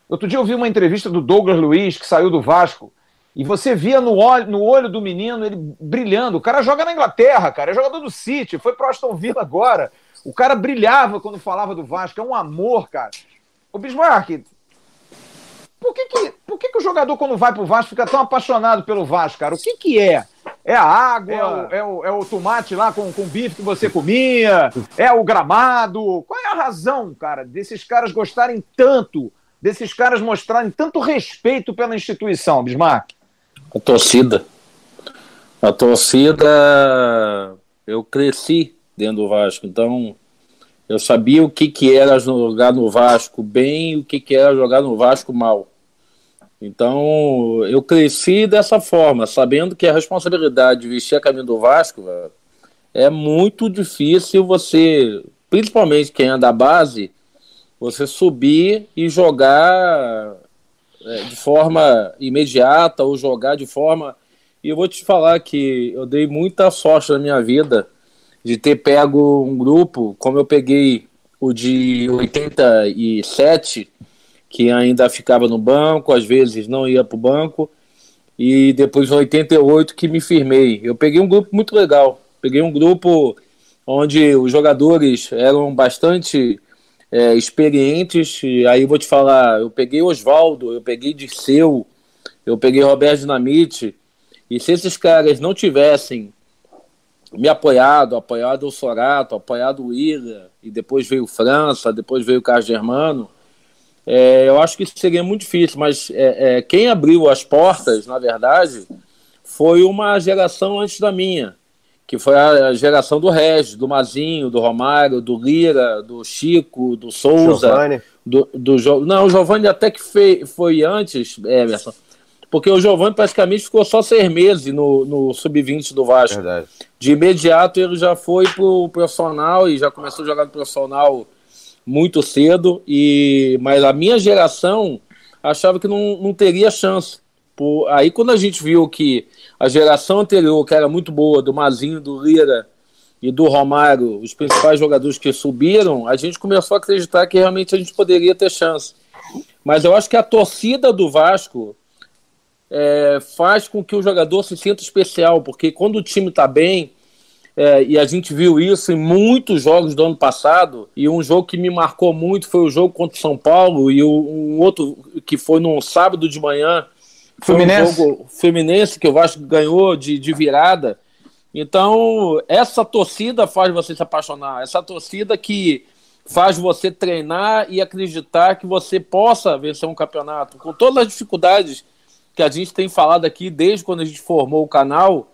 Outro dia eu vi uma entrevista do Douglas Luiz, que saiu do Vasco, e você via no olho, no olho do menino ele brilhando. O cara joga na Inglaterra, cara, é jogador do City, foi pro Aston Villa agora. O cara brilhava quando falava do Vasco, é um amor, cara. O Bismarck, por que, que, por que, que o jogador, quando vai pro Vasco, fica tão apaixonado pelo Vasco, cara? O que, que é? É a água, é o, é o, é o tomate lá com, com bife que você comia, é o gramado. Qual é a razão, cara, desses caras gostarem tanto, desses caras mostrarem tanto respeito pela instituição, Bismarck? A torcida. A torcida. Eu cresci dentro do Vasco, então eu sabia o que, que era jogar no Vasco bem e o que, que era jogar no Vasco mal. Então, eu cresci dessa forma, sabendo que a responsabilidade de vestir a camisa do Vasco é muito difícil você, principalmente quem é da base, você subir e jogar é, de forma imediata ou jogar de forma. E eu vou te falar que eu dei muita sorte na minha vida de ter pego um grupo, como eu peguei o de 87, que ainda ficava no banco, às vezes não ia para o banco, e depois em 88 que me firmei. Eu peguei um grupo muito legal, peguei um grupo onde os jogadores eram bastante é, experientes, aí eu vou te falar, eu peguei Oswaldo, eu peguei Dirceu, eu peguei Roberto Dinamite, e se esses caras não tivessem me apoiado, apoiado o Sorato, apoiado o Ira, e depois veio França, depois veio o Carlos Germano, é, eu acho que seria muito difícil, mas é, é, quem abriu as portas, na verdade, foi uma geração antes da minha, que foi a geração do Regis, do Mazinho, do Romário, do Lira, do Chico, do Souza. Giovani. Do, do jo... Não, o Giovanni até que foi, foi antes, Emerson, porque o Giovanni praticamente ficou só seis meses no, no sub-20 do Vasco. Verdade. De imediato ele já foi pro profissional e já começou a jogar no profissional muito cedo. E mas a minha geração achava que não, não teria chance. Por, aí quando a gente viu que a geração anterior, que era muito boa, do Mazinho, do Lira e do Romário, os principais jogadores que subiram, a gente começou a acreditar que realmente a gente poderia ter chance. Mas eu acho que a torcida do Vasco é, faz com que o jogador se sinta especial, porque quando o time está bem, é, e a gente viu isso em muitos jogos do ano passado, e um jogo que me marcou muito foi o jogo contra o São Paulo, e o, um outro que foi no sábado de manhã, Fluminense. Um jogo Fluminense, que o Vasco ganhou de, de virada. Então, essa torcida faz você se apaixonar, essa torcida que faz você treinar e acreditar que você possa vencer um campeonato, com todas as dificuldades que a gente tem falado aqui desde quando a gente formou o canal,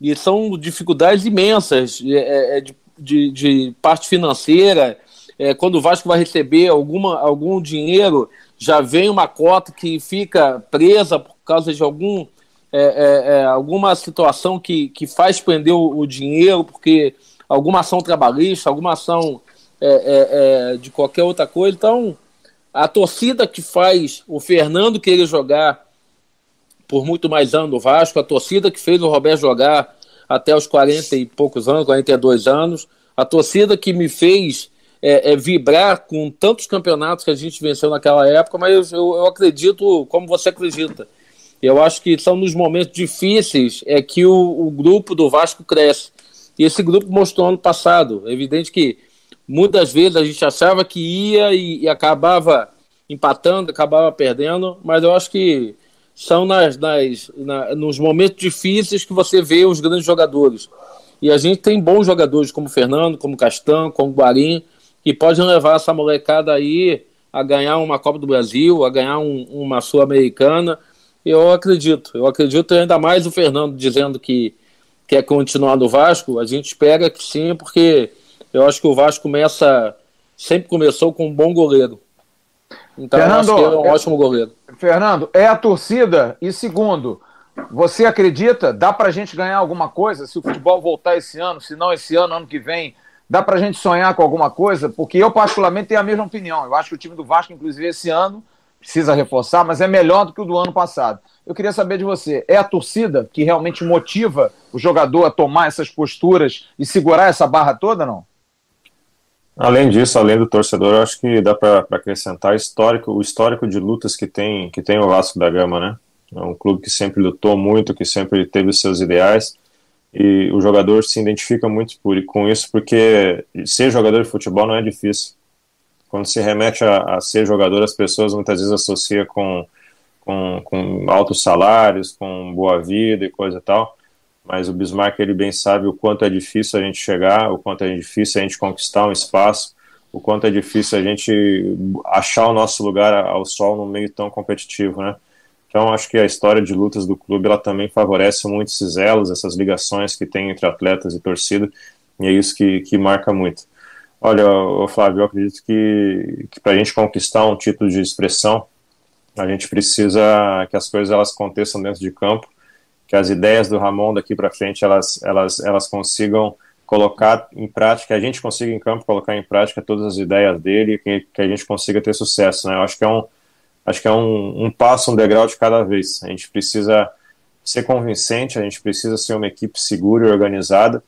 e são dificuldades imensas é, é, é, de, de, de parte financeira. É, quando o Vasco vai receber alguma, algum dinheiro, já vem uma cota que fica presa por causa de algum, é, é, alguma situação que, que faz prender o, o, dinheiro, porque alguma ação trabalhista, alguma ação de qualquer outra coisa. Então, a torcida que faz o Fernando querer jogar por muito mais anos no Vasco, a torcida que fez o Roberto jogar até os 40 e poucos anos, 42 anos, a torcida que me fez é, é, vibrar com tantos campeonatos que a gente venceu naquela época, mas eu, eu acredito como você acredita. Eu acho que são nos momentos difíceis é que o, o grupo do Vasco cresce. E esse grupo mostrou ano passado. É evidente que muitas vezes a gente achava que ia e, e acabava empatando, acabava perdendo, mas eu acho que são nas, nas, na, nos momentos difíceis que você vê os grandes jogadores. E a gente tem bons jogadores como Fernando, como Castan, como Guarim, que podem levar essa molecada aí a ganhar uma Copa do Brasil, a ganhar um, uma Sul-Americana. Eu acredito, eu acredito ainda mais o Fernando dizendo que quer continuar no Vasco. A gente espera que sim, porque eu acho que o Vasco começa, sempre começou com um bom goleiro. Então, Fernando, acho que é um é, ótimo goleiro. Fernando, é a torcida. E segundo, você acredita? Dá pra gente ganhar alguma coisa se o futebol voltar esse ano, se não esse ano, ano que vem? Dá pra gente sonhar com alguma coisa? Porque eu, particularmente, tenho a mesma opinião. Eu acho que o time do Vasco, inclusive, esse ano, precisa reforçar, mas é melhor do que o do ano passado. Eu queria saber de você: é a torcida que realmente motiva o jogador a tomar essas posturas e segurar essa barra toda, não? Além disso, além do torcedor, eu acho que dá para acrescentar histórico, o histórico de lutas que tem, que tem o Vasco da Gama, né? É um clube que sempre lutou muito, que sempre teve os seus ideais, e o jogador se identifica muito por, com isso, porque ser jogador de futebol não é difícil. Quando se remete a, a ser jogador, as pessoas muitas vezes associam com, com, com altos salários, com boa vida e coisa e tal, mas o Bismarck ele bem sabe o quanto é difícil a gente chegar, o quanto é difícil a gente conquistar um espaço, o quanto é difícil a gente achar o nosso lugar ao sol num meio tão competitivo, né? Então acho que a história de lutas do clube ela também favorece muito esses elos, essas ligações que tem entre atletas e torcida, e é isso que, que marca muito. Olha, Flávio, eu acredito que, que para a gente conquistar um título de expressão, A gente precisa que as coisas elas aconteçam dentro de campo, que as ideias do Ramon daqui para frente elas, elas, elas consigam colocar em prática, a gente consiga em campo colocar em prática todas as ideias dele, que, que a gente consiga ter sucesso, né? Eu acho que é um acho que é um, um passo, um degrau de cada vez. A gente precisa ser convincente, a gente precisa ser uma equipe segura e organizada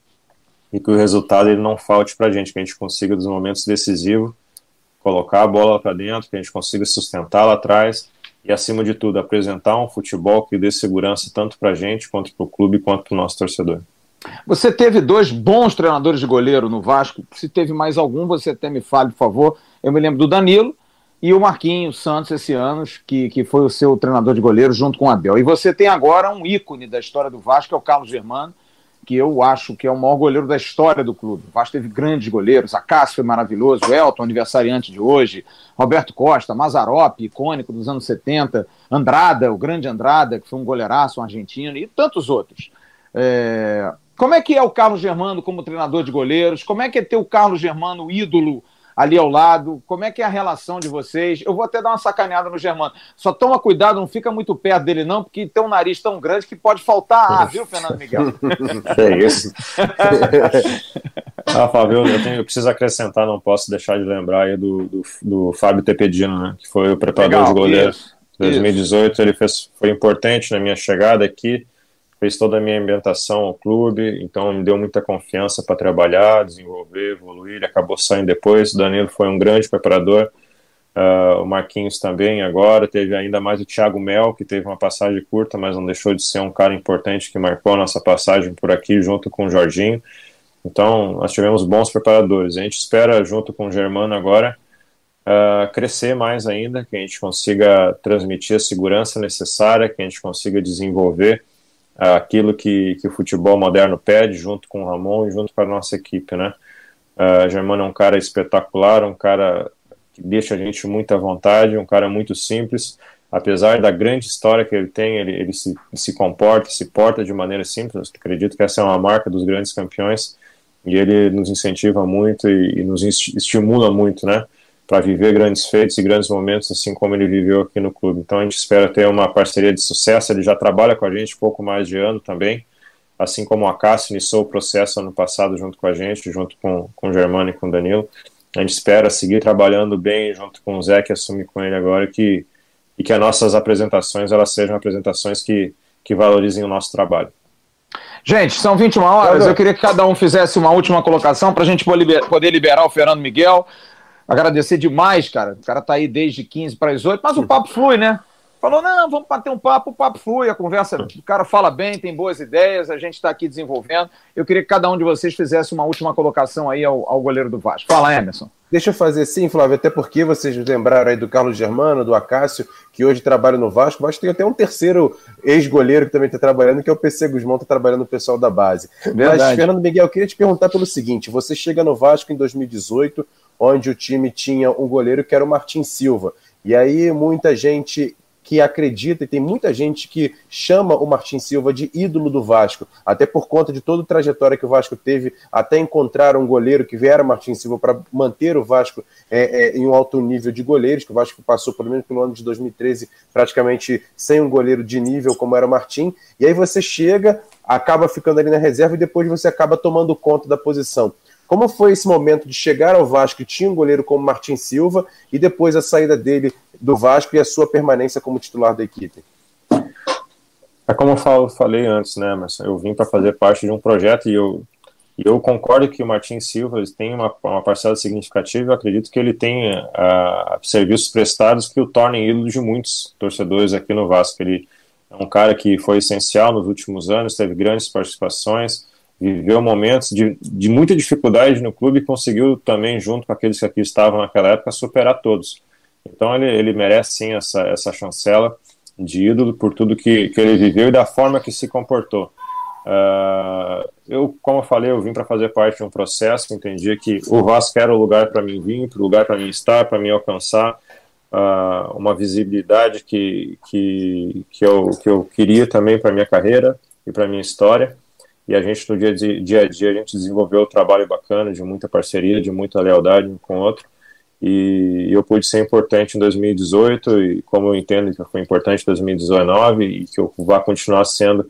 e que o resultado ele não falte para a gente, que a gente consiga dos momentos decisivos colocar a bola para dentro, que a gente consiga sustentar lá atrás e, acima de tudo, apresentar um futebol que dê segurança tanto para a gente, quanto para o clube, quanto para o nosso torcedor. Você teve dois bons treinadores de goleiro no Vasco. Se teve mais algum, você até me fale, por favor. Eu me lembro do Danilo e o Marquinhos Santos esse ano, que, que foi o seu treinador de goleiro junto com o Abel. E você tem agora um ícone da história do Vasco, que é o Carlos Germano, que eu acho que é o maior goleiro da história do clube. O Vasco teve grandes goleiros, a Cássio foi maravilhoso, o Elton, aniversariante de hoje, Roberto Costa, Mazarop, icônico dos anos 70, Andrada, o grande Andrada, que foi um goleiraço, um argentino, e tantos outros. É... Como é que é o Carlos Germano como treinador de goleiros? Como é que é ter o Carlos Germano ídolo ali ao lado? Como é que é a relação de vocês? Eu vou até dar uma sacaneada no Germano. Só toma cuidado, não fica muito perto dele, não, porque tem um nariz tão grande que pode faltar ar, viu, Fernando Miguel? é isso. ah, Fábio, eu, tenho, eu preciso acrescentar, não posso deixar de lembrar aí do, do, do Fábio Tepedino, né, que foi o preparador Legal, de goleiros. 2018 isso. ele fez, foi importante na minha chegada aqui fez toda a minha ambientação ao clube, então me deu muita confiança para trabalhar, desenvolver, evoluir. Ele acabou saindo depois. O Danilo foi um grande preparador. Uh, o Marquinhos também agora. Teve ainda mais o Thiago Mel, que teve uma passagem curta, mas não deixou de ser um cara importante que marcou a nossa passagem por aqui, junto com o Jorginho. Então, nós tivemos bons preparadores. A gente espera, junto com o Germano agora, uh, crescer mais ainda, que a gente consiga transmitir a segurança necessária, que a gente consiga desenvolver aquilo que, que o futebol moderno pede, junto com o Ramon e junto com a nossa equipe, né? Uh, Germano é um cara espetacular, um cara que deixa a gente muito à vontade, um cara muito simples, apesar da grande história que ele tem, ele, ele se, se comporta, se porta de maneira simples, acredito que essa é uma marca dos grandes campeões, e ele nos incentiva muito e, e nos estimula muito, né? Para viver grandes feitos e grandes momentos, assim como ele viveu aqui no clube. Então a gente espera ter uma parceria de sucesso. Ele já trabalha com a gente pouco mais de ano também, assim como a Cássio iniciou o processo ano passado junto com a gente, junto com, com o Germano e com o Danilo. A gente espera seguir trabalhando bem junto com o Zé, que assume com ele agora, que, e que as nossas apresentações elas sejam apresentações que, que valorizem o nosso trabalho. Gente, são 21 horas. Eu queria que cada um fizesse uma última colocação para a gente poder liberar o Fernando Miguel. Agradecer demais, cara. O cara tá aí desde 15 para as 8, mas o papo flui, né? Falou, não, vamos bater um papo, o papo flui, a conversa, o cara fala bem, tem boas ideias, a gente está aqui desenvolvendo. Eu queria que cada um de vocês fizesse uma última colocação aí ao, ao goleiro do Vasco. Fala, Emerson. Deixa eu fazer sim, Flávio, até porque vocês lembraram aí do Carlos Germano, do Acácio, que hoje trabalha no Vasco. O Vasco tem até um terceiro ex-goleiro que também está trabalhando, que é o PC Guzmão, está trabalhando no pessoal da base. Verdade. Mas, Fernando Miguel, eu queria te perguntar pelo seguinte: você chega no Vasco em 2018, onde o time tinha um goleiro que era o Martin Silva. E aí muita gente que acredita e tem muita gente que chama o Martin Silva de ídolo do Vasco, até por conta de toda a trajetória que o Vasco teve até encontrar um goleiro que viera Martin Silva para manter o Vasco é, é, em um alto nível de goleiros, que o Vasco passou pelo menos pelo ano de 2013 praticamente sem um goleiro de nível como era o Martin, e aí você chega, acaba ficando ali na reserva e depois você acaba tomando conta da posição. Como foi esse momento de chegar ao Vasco que tinha um goleiro como Martin Silva e depois a saída dele do Vasco e a sua permanência como titular da equipe? É como eu falei antes, né, mas eu vim para fazer parte de um projeto e eu, eu concordo que o Martin Silva tem uma, uma parcela significativa. Eu acredito que ele tem serviços prestados que o tornem ídolo de muitos torcedores aqui no Vasco. Ele é um cara que foi essencial nos últimos anos, teve grandes participações viveu momentos de, de muita dificuldade no clube e conseguiu também, junto com aqueles que aqui estavam naquela época, superar todos. Então ele, ele merece sim essa, essa chancela de ídolo por tudo que, que ele viveu e da forma que se comportou. Uh, eu, como eu falei, eu vim para fazer parte de um processo, entendi que o Vasco era o lugar para mim vir, o lugar para mim estar, para mim alcançar uh, uma visibilidade que, que, que, eu, que eu queria também para minha carreira e para minha história e a gente no dia, de, dia a dia a gente desenvolveu um trabalho bacana de muita parceria, de muita lealdade um com o outro e eu pude ser importante em 2018 e como eu entendo que foi importante em 2019 e que eu vá continuar sendo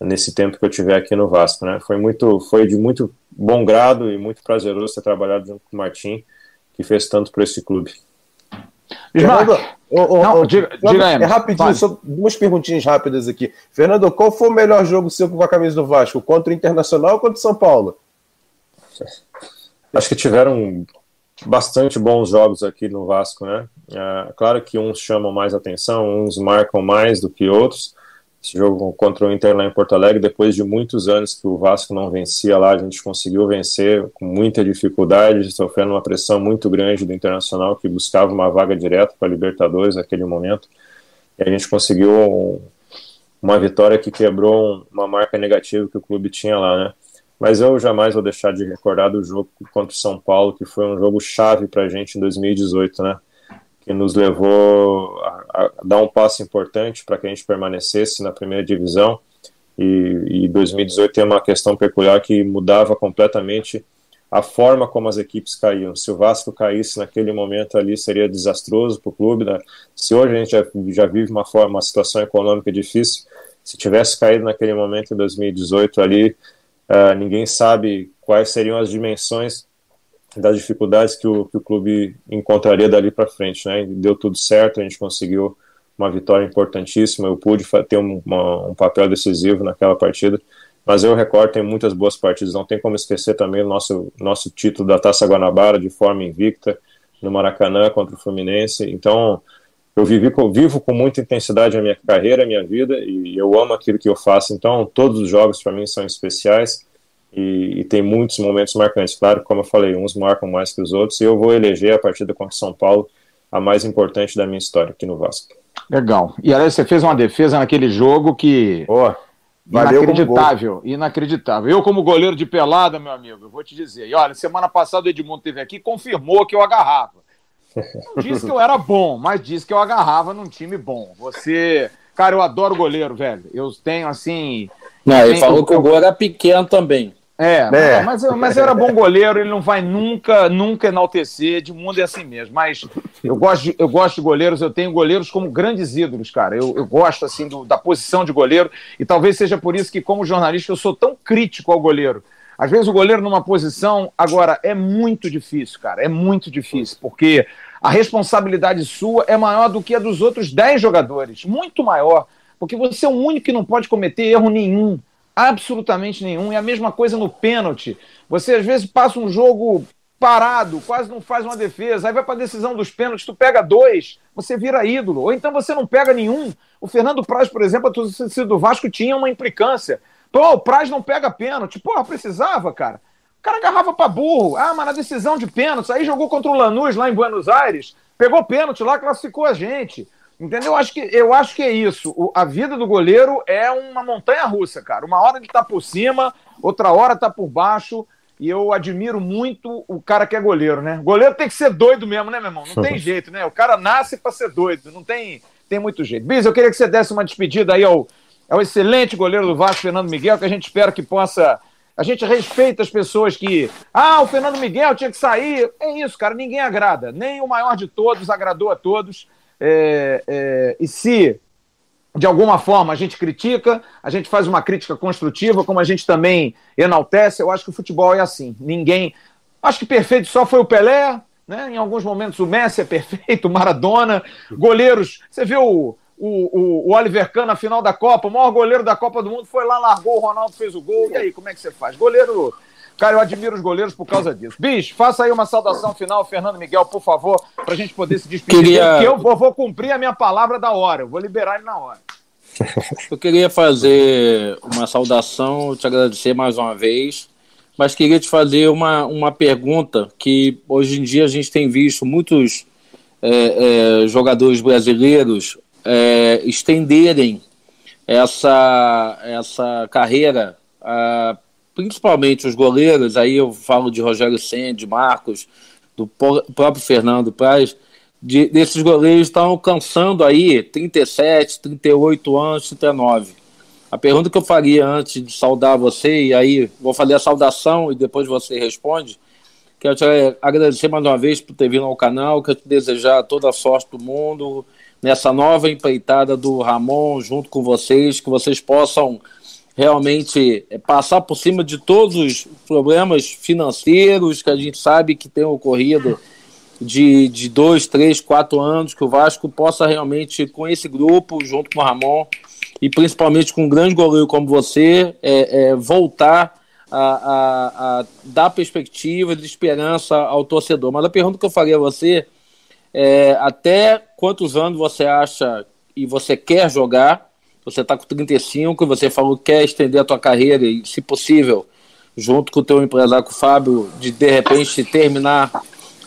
nesse tempo que eu tiver aqui no Vasco, né? Foi muito, foi de muito bom grado e muito prazeroso ter trabalhado junto com o Martim, que fez tanto para esse clube. Fernando, oh, oh, Não, oh, diga, diga é rapidinho, só duas perguntinhas rápidas aqui. Fernando, qual foi o melhor jogo seu com a camisa do Vasco? Contra o Internacional ou contra o São Paulo? Acho que tiveram bastante bons jogos aqui no Vasco, né? É, claro que uns chamam mais atenção, uns marcam mais do que outros, esse jogo contra o Inter lá em Porto Alegre, depois de muitos anos que o Vasco não vencia lá, a gente conseguiu vencer com muita dificuldade, sofrendo uma pressão muito grande do Internacional, que buscava uma vaga direta para a Libertadores naquele momento. E a gente conseguiu um, uma vitória que quebrou uma marca negativa que o clube tinha lá, né? Mas eu jamais vou deixar de recordar do jogo contra o São Paulo, que foi um jogo chave para a gente em 2018, né? Que nos levou a, a dar um passo importante para que a gente permanecesse na primeira divisão. E, e 2018 tem uma questão peculiar que mudava completamente a forma como as equipes caíam. Se o Vasco caísse naquele momento ali, seria desastroso para o clube. Né? Se hoje a gente já, já vive uma, forma, uma situação econômica difícil, se tivesse caído naquele momento em 2018 ali, uh, ninguém sabe quais seriam as dimensões das dificuldades que o, que o clube encontraria dali para frente, né? Deu tudo certo, a gente conseguiu uma vitória importantíssima, eu pude ter um, uma, um papel decisivo naquela partida, mas eu recordo, tem muitas boas partidas, não tem como esquecer também o nosso, nosso título da Taça Guanabara de forma invicta no Maracanã contra o Fluminense, então eu vivi, vivo com muita intensidade a minha carreira, a minha vida, e eu amo aquilo que eu faço, então todos os jogos para mim são especiais, e, e, tem muitos momentos marcantes. Claro, como eu falei, uns marcam mais que os outros, e eu vou eleger a partida contra o São Paulo a mais importante da minha história aqui no Vasco. Legal. E aliás, você fez uma defesa naquele jogo que. Oh, inacreditável, inacreditável. Eu, como goleiro de pelada, meu amigo, eu vou te dizer. E olha, semana passada o Edmundo teve aqui confirmou que eu agarrava. Não disse que eu era bom, mas disse que eu agarrava num time bom. Você. Cara, eu adoro goleiro, velho. Eu tenho, assim. Não, ele falou que o gol era pequeno também. É, é. Mas, mas era bom goleiro, ele não vai nunca, nunca enaltecer, de mundo é assim mesmo. Mas eu gosto, de, eu gosto de goleiros, eu tenho goleiros como grandes ídolos, cara. Eu, eu gosto assim do, da posição de goleiro, e talvez seja por isso que, como jornalista, eu sou tão crítico ao goleiro. Às vezes o goleiro numa posição, agora, é muito difícil, cara, é muito difícil, porque a responsabilidade sua é maior do que a dos outros 10 jogadores, muito maior, porque você é o único que não pode cometer erro nenhum absolutamente nenhum. E a mesma coisa no pênalti. Você às vezes passa um jogo parado, quase não faz uma defesa, aí vai para a decisão dos pênaltis, tu pega dois, você vira ídolo. Ou então você não pega nenhum. O Fernando Praz, por exemplo, a torcida do Vasco tinha uma implicância. Pô, o Praz não pega pênalti. Porra, precisava, cara. O cara agarrava para burro. Ah, mas na decisão de pênaltis, aí jogou contra o Lanús lá em Buenos Aires, pegou pênalti lá, classificou a gente. Entendeu? Eu acho que, eu acho que é isso. O, a vida do goleiro é uma montanha russa, cara. Uma hora ele tá por cima, outra hora tá por baixo. E eu admiro muito o cara que é goleiro, né? Goleiro tem que ser doido mesmo, né, meu irmão? Não tem jeito, né? O cara nasce para ser doido, não tem, tem muito jeito. Bis, eu queria que você desse uma despedida aí ao, ao excelente goleiro do Vasco, Fernando Miguel, que a gente espera que possa. A gente respeita as pessoas que. Ah, o Fernando Miguel tinha que sair. É isso, cara, ninguém agrada. Nem o maior de todos agradou a todos. É, é, e se de alguma forma a gente critica, a gente faz uma crítica construtiva, como a gente também enaltece. Eu acho que o futebol é assim. Ninguém. Acho que perfeito só foi o Pelé, né? Em alguns momentos o Messi é perfeito, Maradona, goleiros. Você viu o, o, o Oliver Kahn na final da Copa, o maior goleiro da Copa do Mundo, foi lá, largou, o Ronaldo fez o gol. E aí, como é que você faz? Goleiro Cara, eu admiro os goleiros por causa disso. Bicho, faça aí uma saudação final, Fernando Miguel, por favor, para a gente poder se despedir. Queria... Porque eu vou, vou, cumprir a minha palavra da hora, eu vou liberar ele na hora. Eu queria fazer uma saudação, te agradecer mais uma vez, mas queria te fazer uma, uma pergunta que hoje em dia a gente tem visto muitos é, é, jogadores brasileiros é, estenderem essa, essa carreira principalmente os goleiros, aí eu falo de Rogério Senna, de Marcos, do próprio Fernando Praz, de, desses goleiros estão alcançando aí 37, 38 anos, 39. A pergunta que eu faria antes de saudar você, e aí vou fazer a saudação e depois você responde, Quero te agradecer mais uma vez por ter vindo ao canal. Quero te desejar toda a sorte do mundo nessa nova empreitada do Ramon junto com vocês, que vocês possam realmente é, passar por cima de todos os problemas financeiros que a gente sabe que tem ocorrido de, de dois, três, quatro anos, que o Vasco possa realmente, com esse grupo, junto com o Ramon, e principalmente com um grande goleiro como você, é, é, voltar a, a, a, dar perspectiva de esperança ao torcedor. Mas a pergunta que eu faria a você é até quantos anos você acha e você quer jogar? Você está com 35 e você falou que quer estender a tua carreira e, se possível, junto com o teu empresário, com o Fábio, de de repente terminar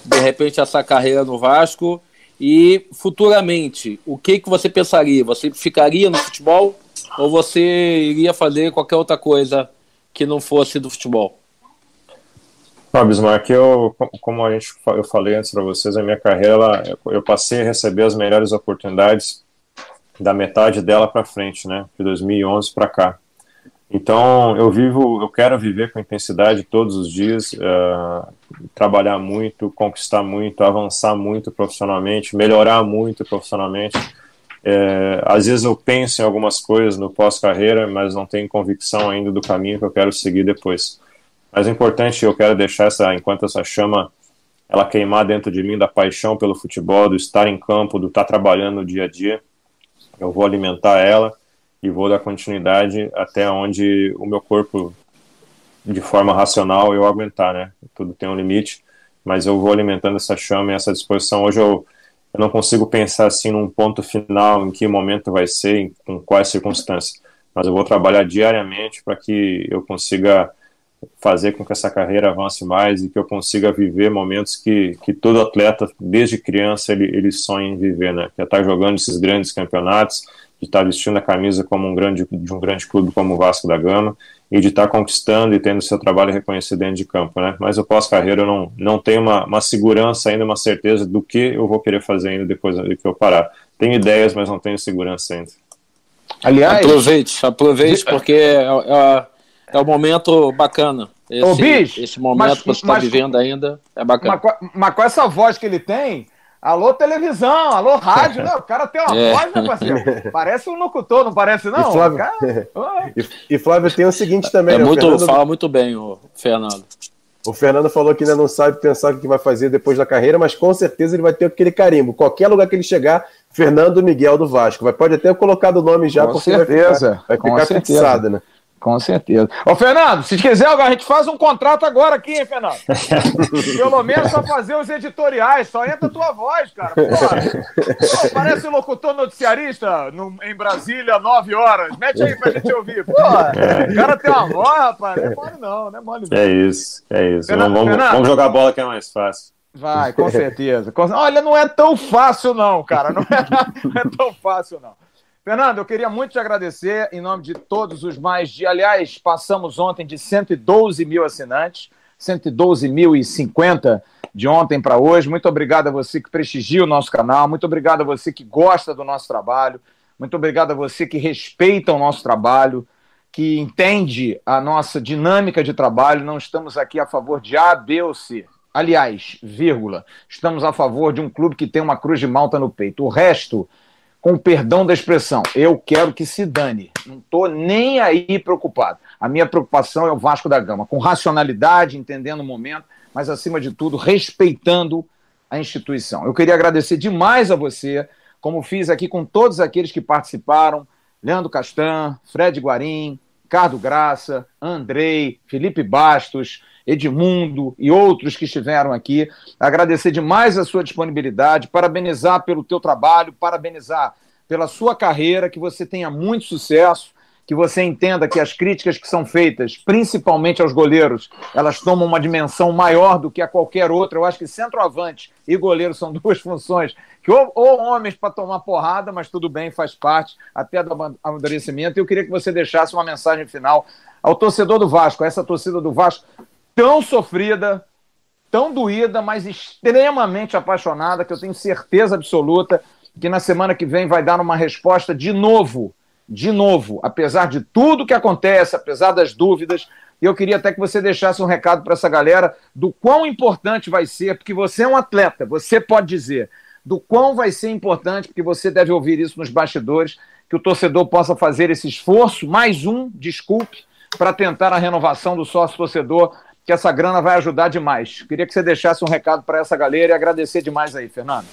de repente essa carreira no Vasco e futuramente, o que que você pensaria? Você ficaria no futebol ou você iria fazer qualquer outra coisa que não fosse do futebol? Ah, Bismarck, eu, como a gente, eu falei antes para vocês, a minha carreira, eu passei a receber as melhores oportunidades da metade dela para frente, né, de 2011 para cá. Então, eu vivo, eu quero viver com intensidade todos os dias, uh, trabalhar muito, conquistar muito, avançar muito profissionalmente, melhorar muito profissionalmente. É, às vezes eu penso em algumas coisas no pós-carreira, mas não tenho convicção ainda do caminho que eu quero seguir depois. Mas o importante, eu quero deixar essa, enquanto essa chama ela queimar dentro de mim da paixão pelo futebol, do estar em campo, do estar trabalhando no dia a dia, eu vou alimentar ela e vou dar continuidade até onde o meu corpo, de forma racional, eu aguentar, né? Tudo tem um limite, mas eu vou alimentando essa chama e essa disposição. Hoje eu, eu não consigo pensar assim num ponto final, em que momento vai ser, em, com quais circunstâncias, mas eu vou trabalhar diariamente para que eu consiga fazer com que essa carreira avance mais e que eu consiga viver momentos que, que todo atleta, desde criança, ele, ele sonha em viver, né? Que é estar jogando esses grandes campeonatos, de estar vestindo a camisa como um grande, de um grande clube como o Vasco da Gama e de estar conquistando e tendo seu trabalho reconhecido dentro de campo, né? Mas o pós-carreira eu não, não tenho uma, uma segurança ainda, uma certeza do que eu vou querer fazer ainda depois de que eu parar. Tenho ideias, mas não tenho segurança ainda. Aliás, aproveite, aproveite, porque é, é, é um momento bacana. Esse, Ô, bicho, esse momento mas, que você está vivendo ainda é bacana. Mas, mas com essa voz que ele tem, Alô, televisão, alô, rádio, né? O cara tem uma é. voz, né, parceiro? Parece um locutor, não parece, não? E Flávio, cara... e, e Flávio tem o seguinte também, é né? Muito, Fernando... Fala muito bem, o Fernando. O Fernando falou que ainda não sabe pensar o que vai fazer depois da carreira, mas com certeza ele vai ter aquele carimbo. Qualquer lugar que ele chegar, Fernando Miguel do Vasco. Vai, pode até colocar o nome já, com certeza. vai ficar, vai ficar fixado, né? Com certeza. Ô, Fernando, se quiser, a gente faz um contrato agora aqui, hein, Fernando? Pelo menos só fazer os editoriais, só entra a tua voz, cara. Pô, parece um locutor noticiarista no, em Brasília, nove horas. Mete aí pra gente ouvir. Pô, é. o cara tem uma voz, rapaz. Não é mole, não, não é mole. É isso, é isso. Fernando, vamos, Fernando, vamos jogar bola que é mais fácil. Vai, com certeza. Olha, não é tão fácil, não, cara. Não é, não é tão fácil, não. Fernando, eu queria muito te agradecer em nome de todos os mais de. Aliás, passamos ontem de 112 mil assinantes, 112.050 de ontem para hoje. Muito obrigado a você que prestigia o nosso canal, muito obrigado a você que gosta do nosso trabalho, muito obrigado a você que respeita o nosso trabalho, que entende a nossa dinâmica de trabalho. Não estamos aqui a favor de A, B ou C. Aliás, vírgula, estamos a favor de um clube que tem uma cruz de malta no peito. O resto com o perdão da expressão, eu quero que se dane. Não estou nem aí preocupado. A minha preocupação é o Vasco da Gama, com racionalidade, entendendo o momento, mas acima de tudo, respeitando a instituição. Eu queria agradecer demais a você, como fiz aqui com todos aqueles que participaram: Leandro Castan, Fred Guarim, Ricardo Graça, Andrei, Felipe Bastos, Edmundo e outros que estiveram aqui. Agradecer demais a sua disponibilidade, parabenizar pelo teu trabalho, parabenizar pela sua carreira, que você tenha muito sucesso, que você entenda que as críticas que são feitas, principalmente aos goleiros, elas tomam uma dimensão maior do que a qualquer outra. Eu acho que centroavante e goleiro são duas funções que ou, ou homens para tomar porrada, mas tudo bem, faz parte até do amadurecimento. Eu queria que você deixasse uma mensagem final ao torcedor do Vasco, a essa torcida do Vasco tão sofrida, tão doída, mas extremamente apaixonada, que eu tenho certeza absoluta que na semana que vem vai dar uma resposta de novo de novo, apesar de tudo que acontece, apesar das dúvidas, eu queria até que você deixasse um recado para essa galera do quão importante vai ser, porque você é um atleta, você pode dizer, do quão vai ser importante, porque você deve ouvir isso nos bastidores, que o torcedor possa fazer esse esforço, mais um, desculpe, para tentar a renovação do sócio torcedor, que essa grana vai ajudar demais. Queria que você deixasse um recado para essa galera e agradecer demais aí, Fernando.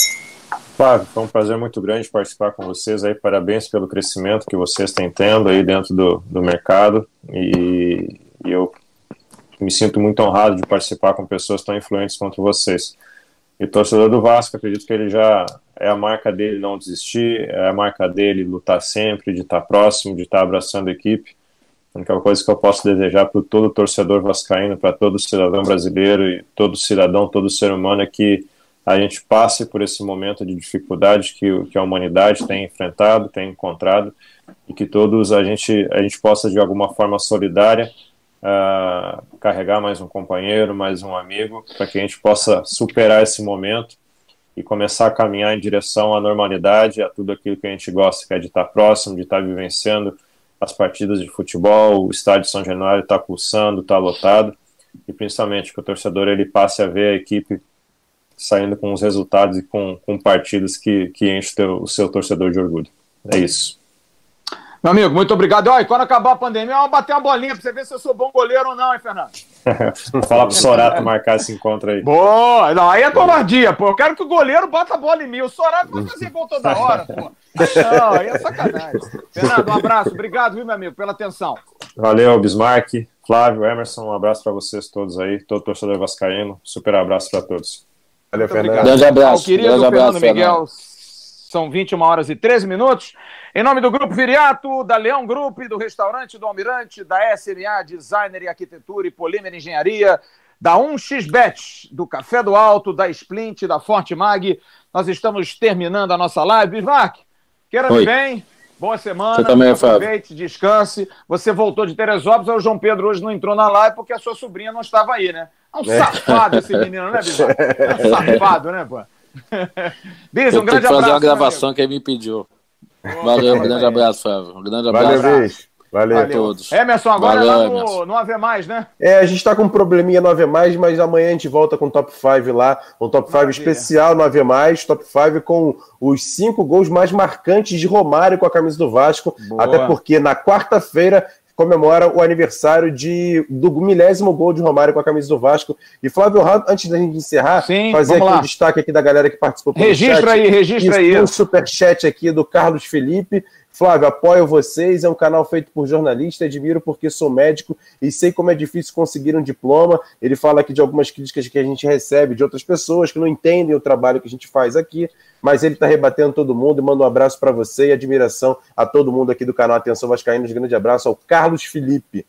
Flávio, foi um prazer muito grande participar com vocês aí. Parabéns pelo crescimento que vocês têm tendo aí dentro do, do mercado. E, e eu me sinto muito honrado de participar com pessoas tão influentes quanto vocês. E torcedor do Vasco, acredito que ele já é a marca dele não desistir, é a marca dele lutar sempre, de estar próximo, de estar abraçando a equipe. A única coisa que eu posso desejar para todo torcedor vascaíno, para todo cidadão brasileiro e todo cidadão, todo ser humano é que a gente passe por esse momento de dificuldade que, que a humanidade tem enfrentado, tem encontrado, e que todos a gente, a gente possa, de alguma forma solidária, uh, carregar mais um companheiro, mais um amigo, para que a gente possa superar esse momento e começar a caminhar em direção à normalidade, a tudo aquilo que a gente gosta, que é de estar próximo, de estar vivenciando as partidas de futebol, o estádio São Januário está pulsando, está lotado, e principalmente que o torcedor ele passe a ver a equipe saindo com os resultados e com, com partidas que, que enchem o seu torcedor de orgulho. É isso. Meu amigo, muito obrigado. Olha, quando acabar a pandemia, vamos bater uma bolinha pra você ver se eu sou bom goleiro ou não, hein, Fernando? Fala pro Sorato marcar esse encontro aí. Boa! Não, aí é covardia, pô. Eu quero que o goleiro bata a bola em mim. O Sorato vai fazer gol toda hora, pô. Não, aí é sacanagem. Fernando, um abraço. Obrigado, viu, meu amigo, pela atenção. Valeu, Bismarck, Flávio, Emerson. Um abraço para vocês todos aí, todo torcedor vascaíno. Super abraço para todos. Valeu, Fernando. Grande abraço. Ao querido Grande Fernando abraço, Miguel. Fernando. São 21 horas e 13 minutos. Em nome do Grupo Viriato, da Leão Group, do Restaurante do Almirante, da SMA Designer e Arquitetura e Polímero Engenharia, da 1xBet, do Café do Alto, da Splint, da Forte Mag. Nós estamos terminando a nossa live. Bismarck, queira-me bem. Boa semana. Você também, Aproveite, Fábio. descanse. Você voltou de Teresópolis, o João Pedro hoje não entrou na live porque a sua sobrinha não estava aí, né? É um é. safado esse menino, né, Bismarck? É um safado, né, pô? Bis, um grande abraço. fazer uma gravação que ele me pediu. Valeu, um grande abraço, Fábio. Um grande abraço. Valeu. Valeu. Valeu. a todos. Emerson, agora Valeu, é lá no, no AV, né? É, a gente tá com um probleminha no AV, mas amanhã a gente volta com o top 5 lá. Um top 5 especial no AV, top 5 com os cinco gols mais marcantes de Romário com a camisa do Vasco. Boa. Até porque na quarta-feira comemora o aniversário de, do milésimo gol de Romário com a camisa do Vasco. E Flávio antes da gente encerrar, Sim, fazer aqui lá. um destaque aqui da galera que participou. Registra chat. aí, registra aí. Um superchat aqui do Carlos Felipe. Flávio, apoio vocês, é um canal feito por jornalista, admiro porque sou médico e sei como é difícil conseguir um diploma. Ele fala aqui de algumas críticas que a gente recebe de outras pessoas que não entendem o trabalho que a gente faz aqui, mas ele está rebatendo todo mundo manda um abraço para você e admiração a todo mundo aqui do canal Atenção Vascaínos. Grande abraço ao Carlos Felipe.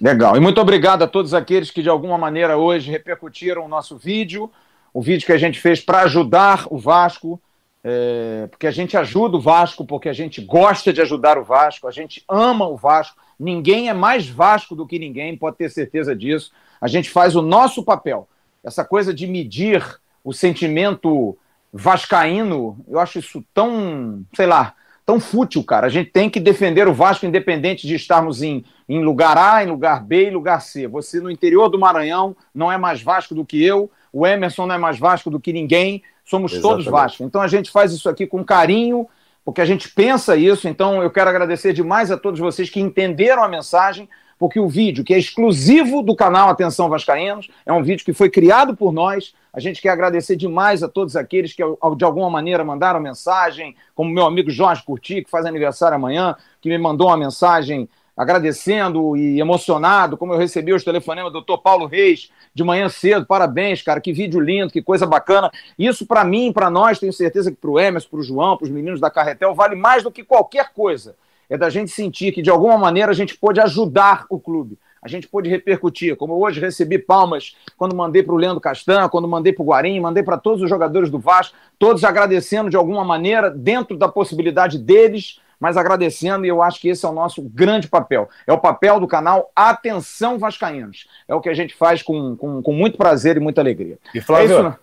Legal. E muito obrigado a todos aqueles que de alguma maneira hoje repercutiram o nosso vídeo, o vídeo que a gente fez para ajudar o Vasco é, porque a gente ajuda o Vasco, porque a gente gosta de ajudar o Vasco, a gente ama o Vasco. Ninguém é mais Vasco do que ninguém, pode ter certeza disso. A gente faz o nosso papel. Essa coisa de medir o sentimento vascaíno, eu acho isso tão, sei lá, tão fútil, cara. A gente tem que defender o Vasco independente de estarmos em, em lugar A, em lugar B e lugar C. Você no interior do Maranhão não é mais Vasco do que eu, o Emerson não é mais Vasco do que ninguém. Somos Exatamente. todos Vasco. Então a gente faz isso aqui com carinho, porque a gente pensa isso. Então eu quero agradecer demais a todos vocês que entenderam a mensagem, porque o vídeo, que é exclusivo do canal Atenção Vascaínos, é um vídeo que foi criado por nós. A gente quer agradecer demais a todos aqueles que, de alguma maneira, mandaram mensagem, como meu amigo Jorge Curti, que faz aniversário amanhã, que me mandou uma mensagem agradecendo e emocionado, como eu recebi os telefonemas do doutor Paulo Reis de manhã cedo. Parabéns, cara, que vídeo lindo, que coisa bacana. Isso, para mim, para nós, tenho certeza que para o Emerson, para o João, para os meninos da Carretel, vale mais do que qualquer coisa. É da gente sentir que, de alguma maneira, a gente pode ajudar o clube. A gente pôde repercutir, como hoje recebi palmas quando mandei para o Leandro Castan, quando mandei para o Guarim, mandei para todos os jogadores do Vasco, todos agradecendo de alguma maneira, dentro da possibilidade deles, mas agradecendo, e eu acho que esse é o nosso grande papel. É o papel do canal Atenção Vascaínos. É o que a gente faz com, com, com muito prazer e muita alegria. E Flávio, é isso, né?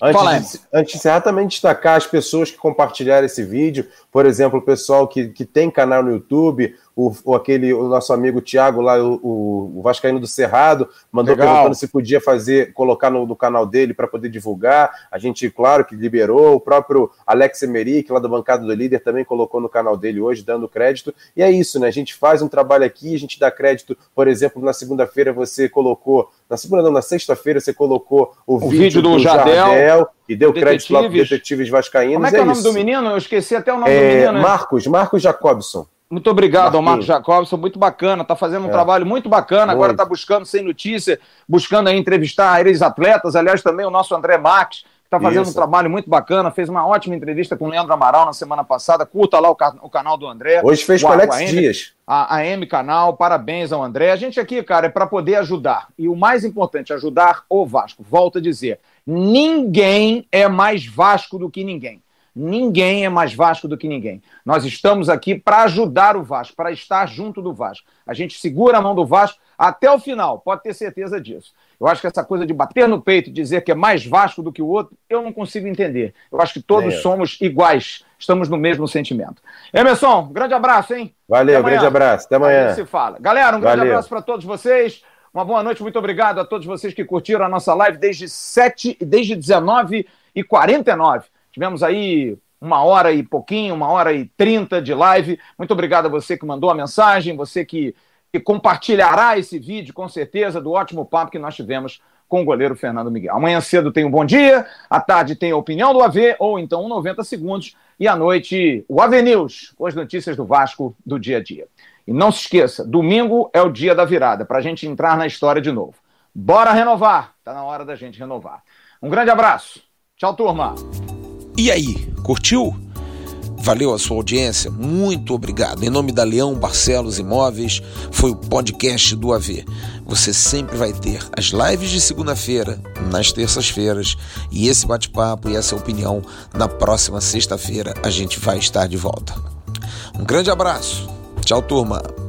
Antes, Fala, de, antes de encerrar, também destacar as pessoas que compartilharam esse vídeo, por exemplo, o pessoal que, que tem canal no YouTube, o, o, aquele, o nosso amigo Tiago lá, o, o, Vascaíno do Cerrado, mandou Legal. perguntando se podia fazer, colocar no, canal dele para poder divulgar. A gente, claro, que liberou. O próprio Alex Emerick, lá da bancada do líder, também colocou no canal dele hoje, dando crédito. E é isso, né? A gente faz um trabalho aqui, a gente dá crédito. Por exemplo, na segunda-feira você colocou, na segunda não, na sexta-feira você colocou o, o vídeo, vídeo, do, do Jardel, Jardel e deu crédito lá para detetives vascaínos. Como é que é, é o nome do menino? Eu esqueci até o nome é, do menino. Marcos, Marcos Jacobson. Muito obrigado ao Marcos Jacobson, muito bacana, está fazendo um é. trabalho muito bacana, muito. agora está buscando sem notícia, buscando aí entrevistar ex-atletas, aliás também o nosso André Max, está fazendo Isso. um trabalho muito bacana, fez uma ótima entrevista com o Leandro Amaral na semana passada, curta lá o, o canal do André. Hoje fez com Alex Dias. A, a M Canal, parabéns ao André. A gente aqui, cara, é para poder ajudar, e o mais importante, ajudar o Vasco, volto a dizer, ninguém é mais Vasco do que ninguém. Ninguém é mais Vasco do que ninguém. Nós estamos aqui para ajudar o Vasco, para estar junto do Vasco. A gente segura a mão do Vasco até o final, pode ter certeza disso. Eu acho que essa coisa de bater no peito e dizer que é mais Vasco do que o outro, eu não consigo entender. Eu acho que todos é. somos iguais, estamos no mesmo sentimento. Emerson, grande abraço, hein? Valeu, grande abraço. Até amanhã. se fala. Galera, um grande Valeu. abraço para todos vocês. Uma boa noite, muito obrigado a todos vocês que curtiram a nossa live desde 7, desde 19 e 49. Tivemos aí uma hora e pouquinho, uma hora e trinta de live. Muito obrigado a você que mandou a mensagem, você que, que compartilhará esse vídeo, com certeza, do ótimo papo que nós tivemos com o goleiro Fernando Miguel. Amanhã cedo tem um bom dia, à tarde tem a opinião do AV, ou então um 90 segundos, e à noite o AV News, com as notícias do Vasco do dia a dia. E não se esqueça, domingo é o dia da virada, para a gente entrar na história de novo. Bora renovar! Está na hora da gente renovar. Um grande abraço. Tchau, turma. E aí, curtiu? Valeu a sua audiência, muito obrigado. Em nome da Leão Barcelos Imóveis, foi o podcast do AV. Você sempre vai ter as lives de segunda-feira, nas terças-feiras, e esse bate-papo e essa opinião na próxima sexta-feira a gente vai estar de volta. Um grande abraço. Tchau, turma.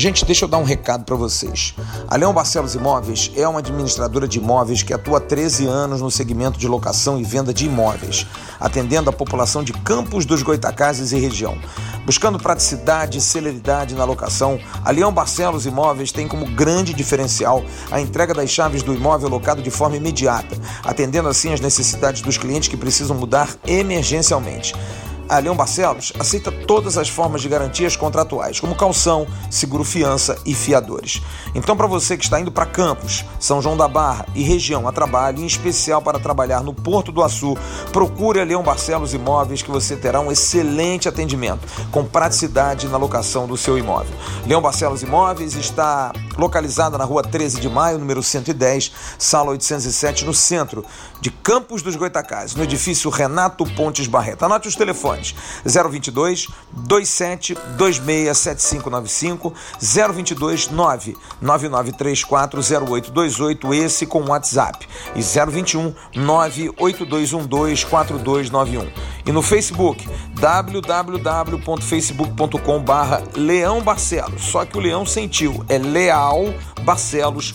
Gente, deixa eu dar um recado para vocês. A Leão Barcelos Imóveis é uma administradora de imóveis que atua há 13 anos no segmento de locação e venda de imóveis, atendendo a população de Campos dos Goitacazes e região. Buscando praticidade e celeridade na locação, a Leão Barcelos Imóveis tem como grande diferencial a entrega das chaves do imóvel locado de forma imediata, atendendo assim as necessidades dos clientes que precisam mudar emergencialmente a Leão Barcelos aceita todas as formas de garantias contratuais, como calção, seguro-fiança e fiadores. Então, para você que está indo para Campos, São João da Barra e região a trabalho, em especial para trabalhar no Porto do Açu, procure a Leão Barcelos Imóveis que você terá um excelente atendimento, com praticidade na locação do seu imóvel. Leão Barcelos Imóveis está localizada na rua 13 de maio, número 110, sala 807, no centro de Campos dos Goitacazes, no edifício Renato Pontes Barreto. Anote os telefones: 022 27 26 7595 022 9 9934 0828, esse com WhatsApp, e 021 98212 4291. E no Facebook, www.facebook.com barra Leão Barcelos. Só que o Leão sentiu, é Leal Barcelos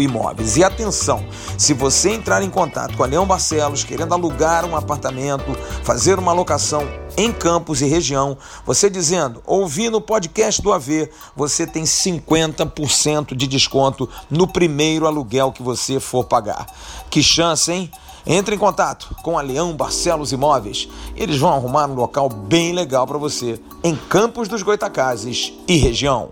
Imóveis. E atenção, se você entrar em contato com a Leão Barcelos querendo alugar um apartamento, fazer uma locação em Campos e região, você dizendo, ouvi no podcast do AV, você tem 50% de desconto no primeiro aluguel que você for pagar. Que chance, hein? Entre em contato com a Leão Barcelos Imóveis. Eles vão arrumar um local bem legal para você em Campos dos Goitacazes e região.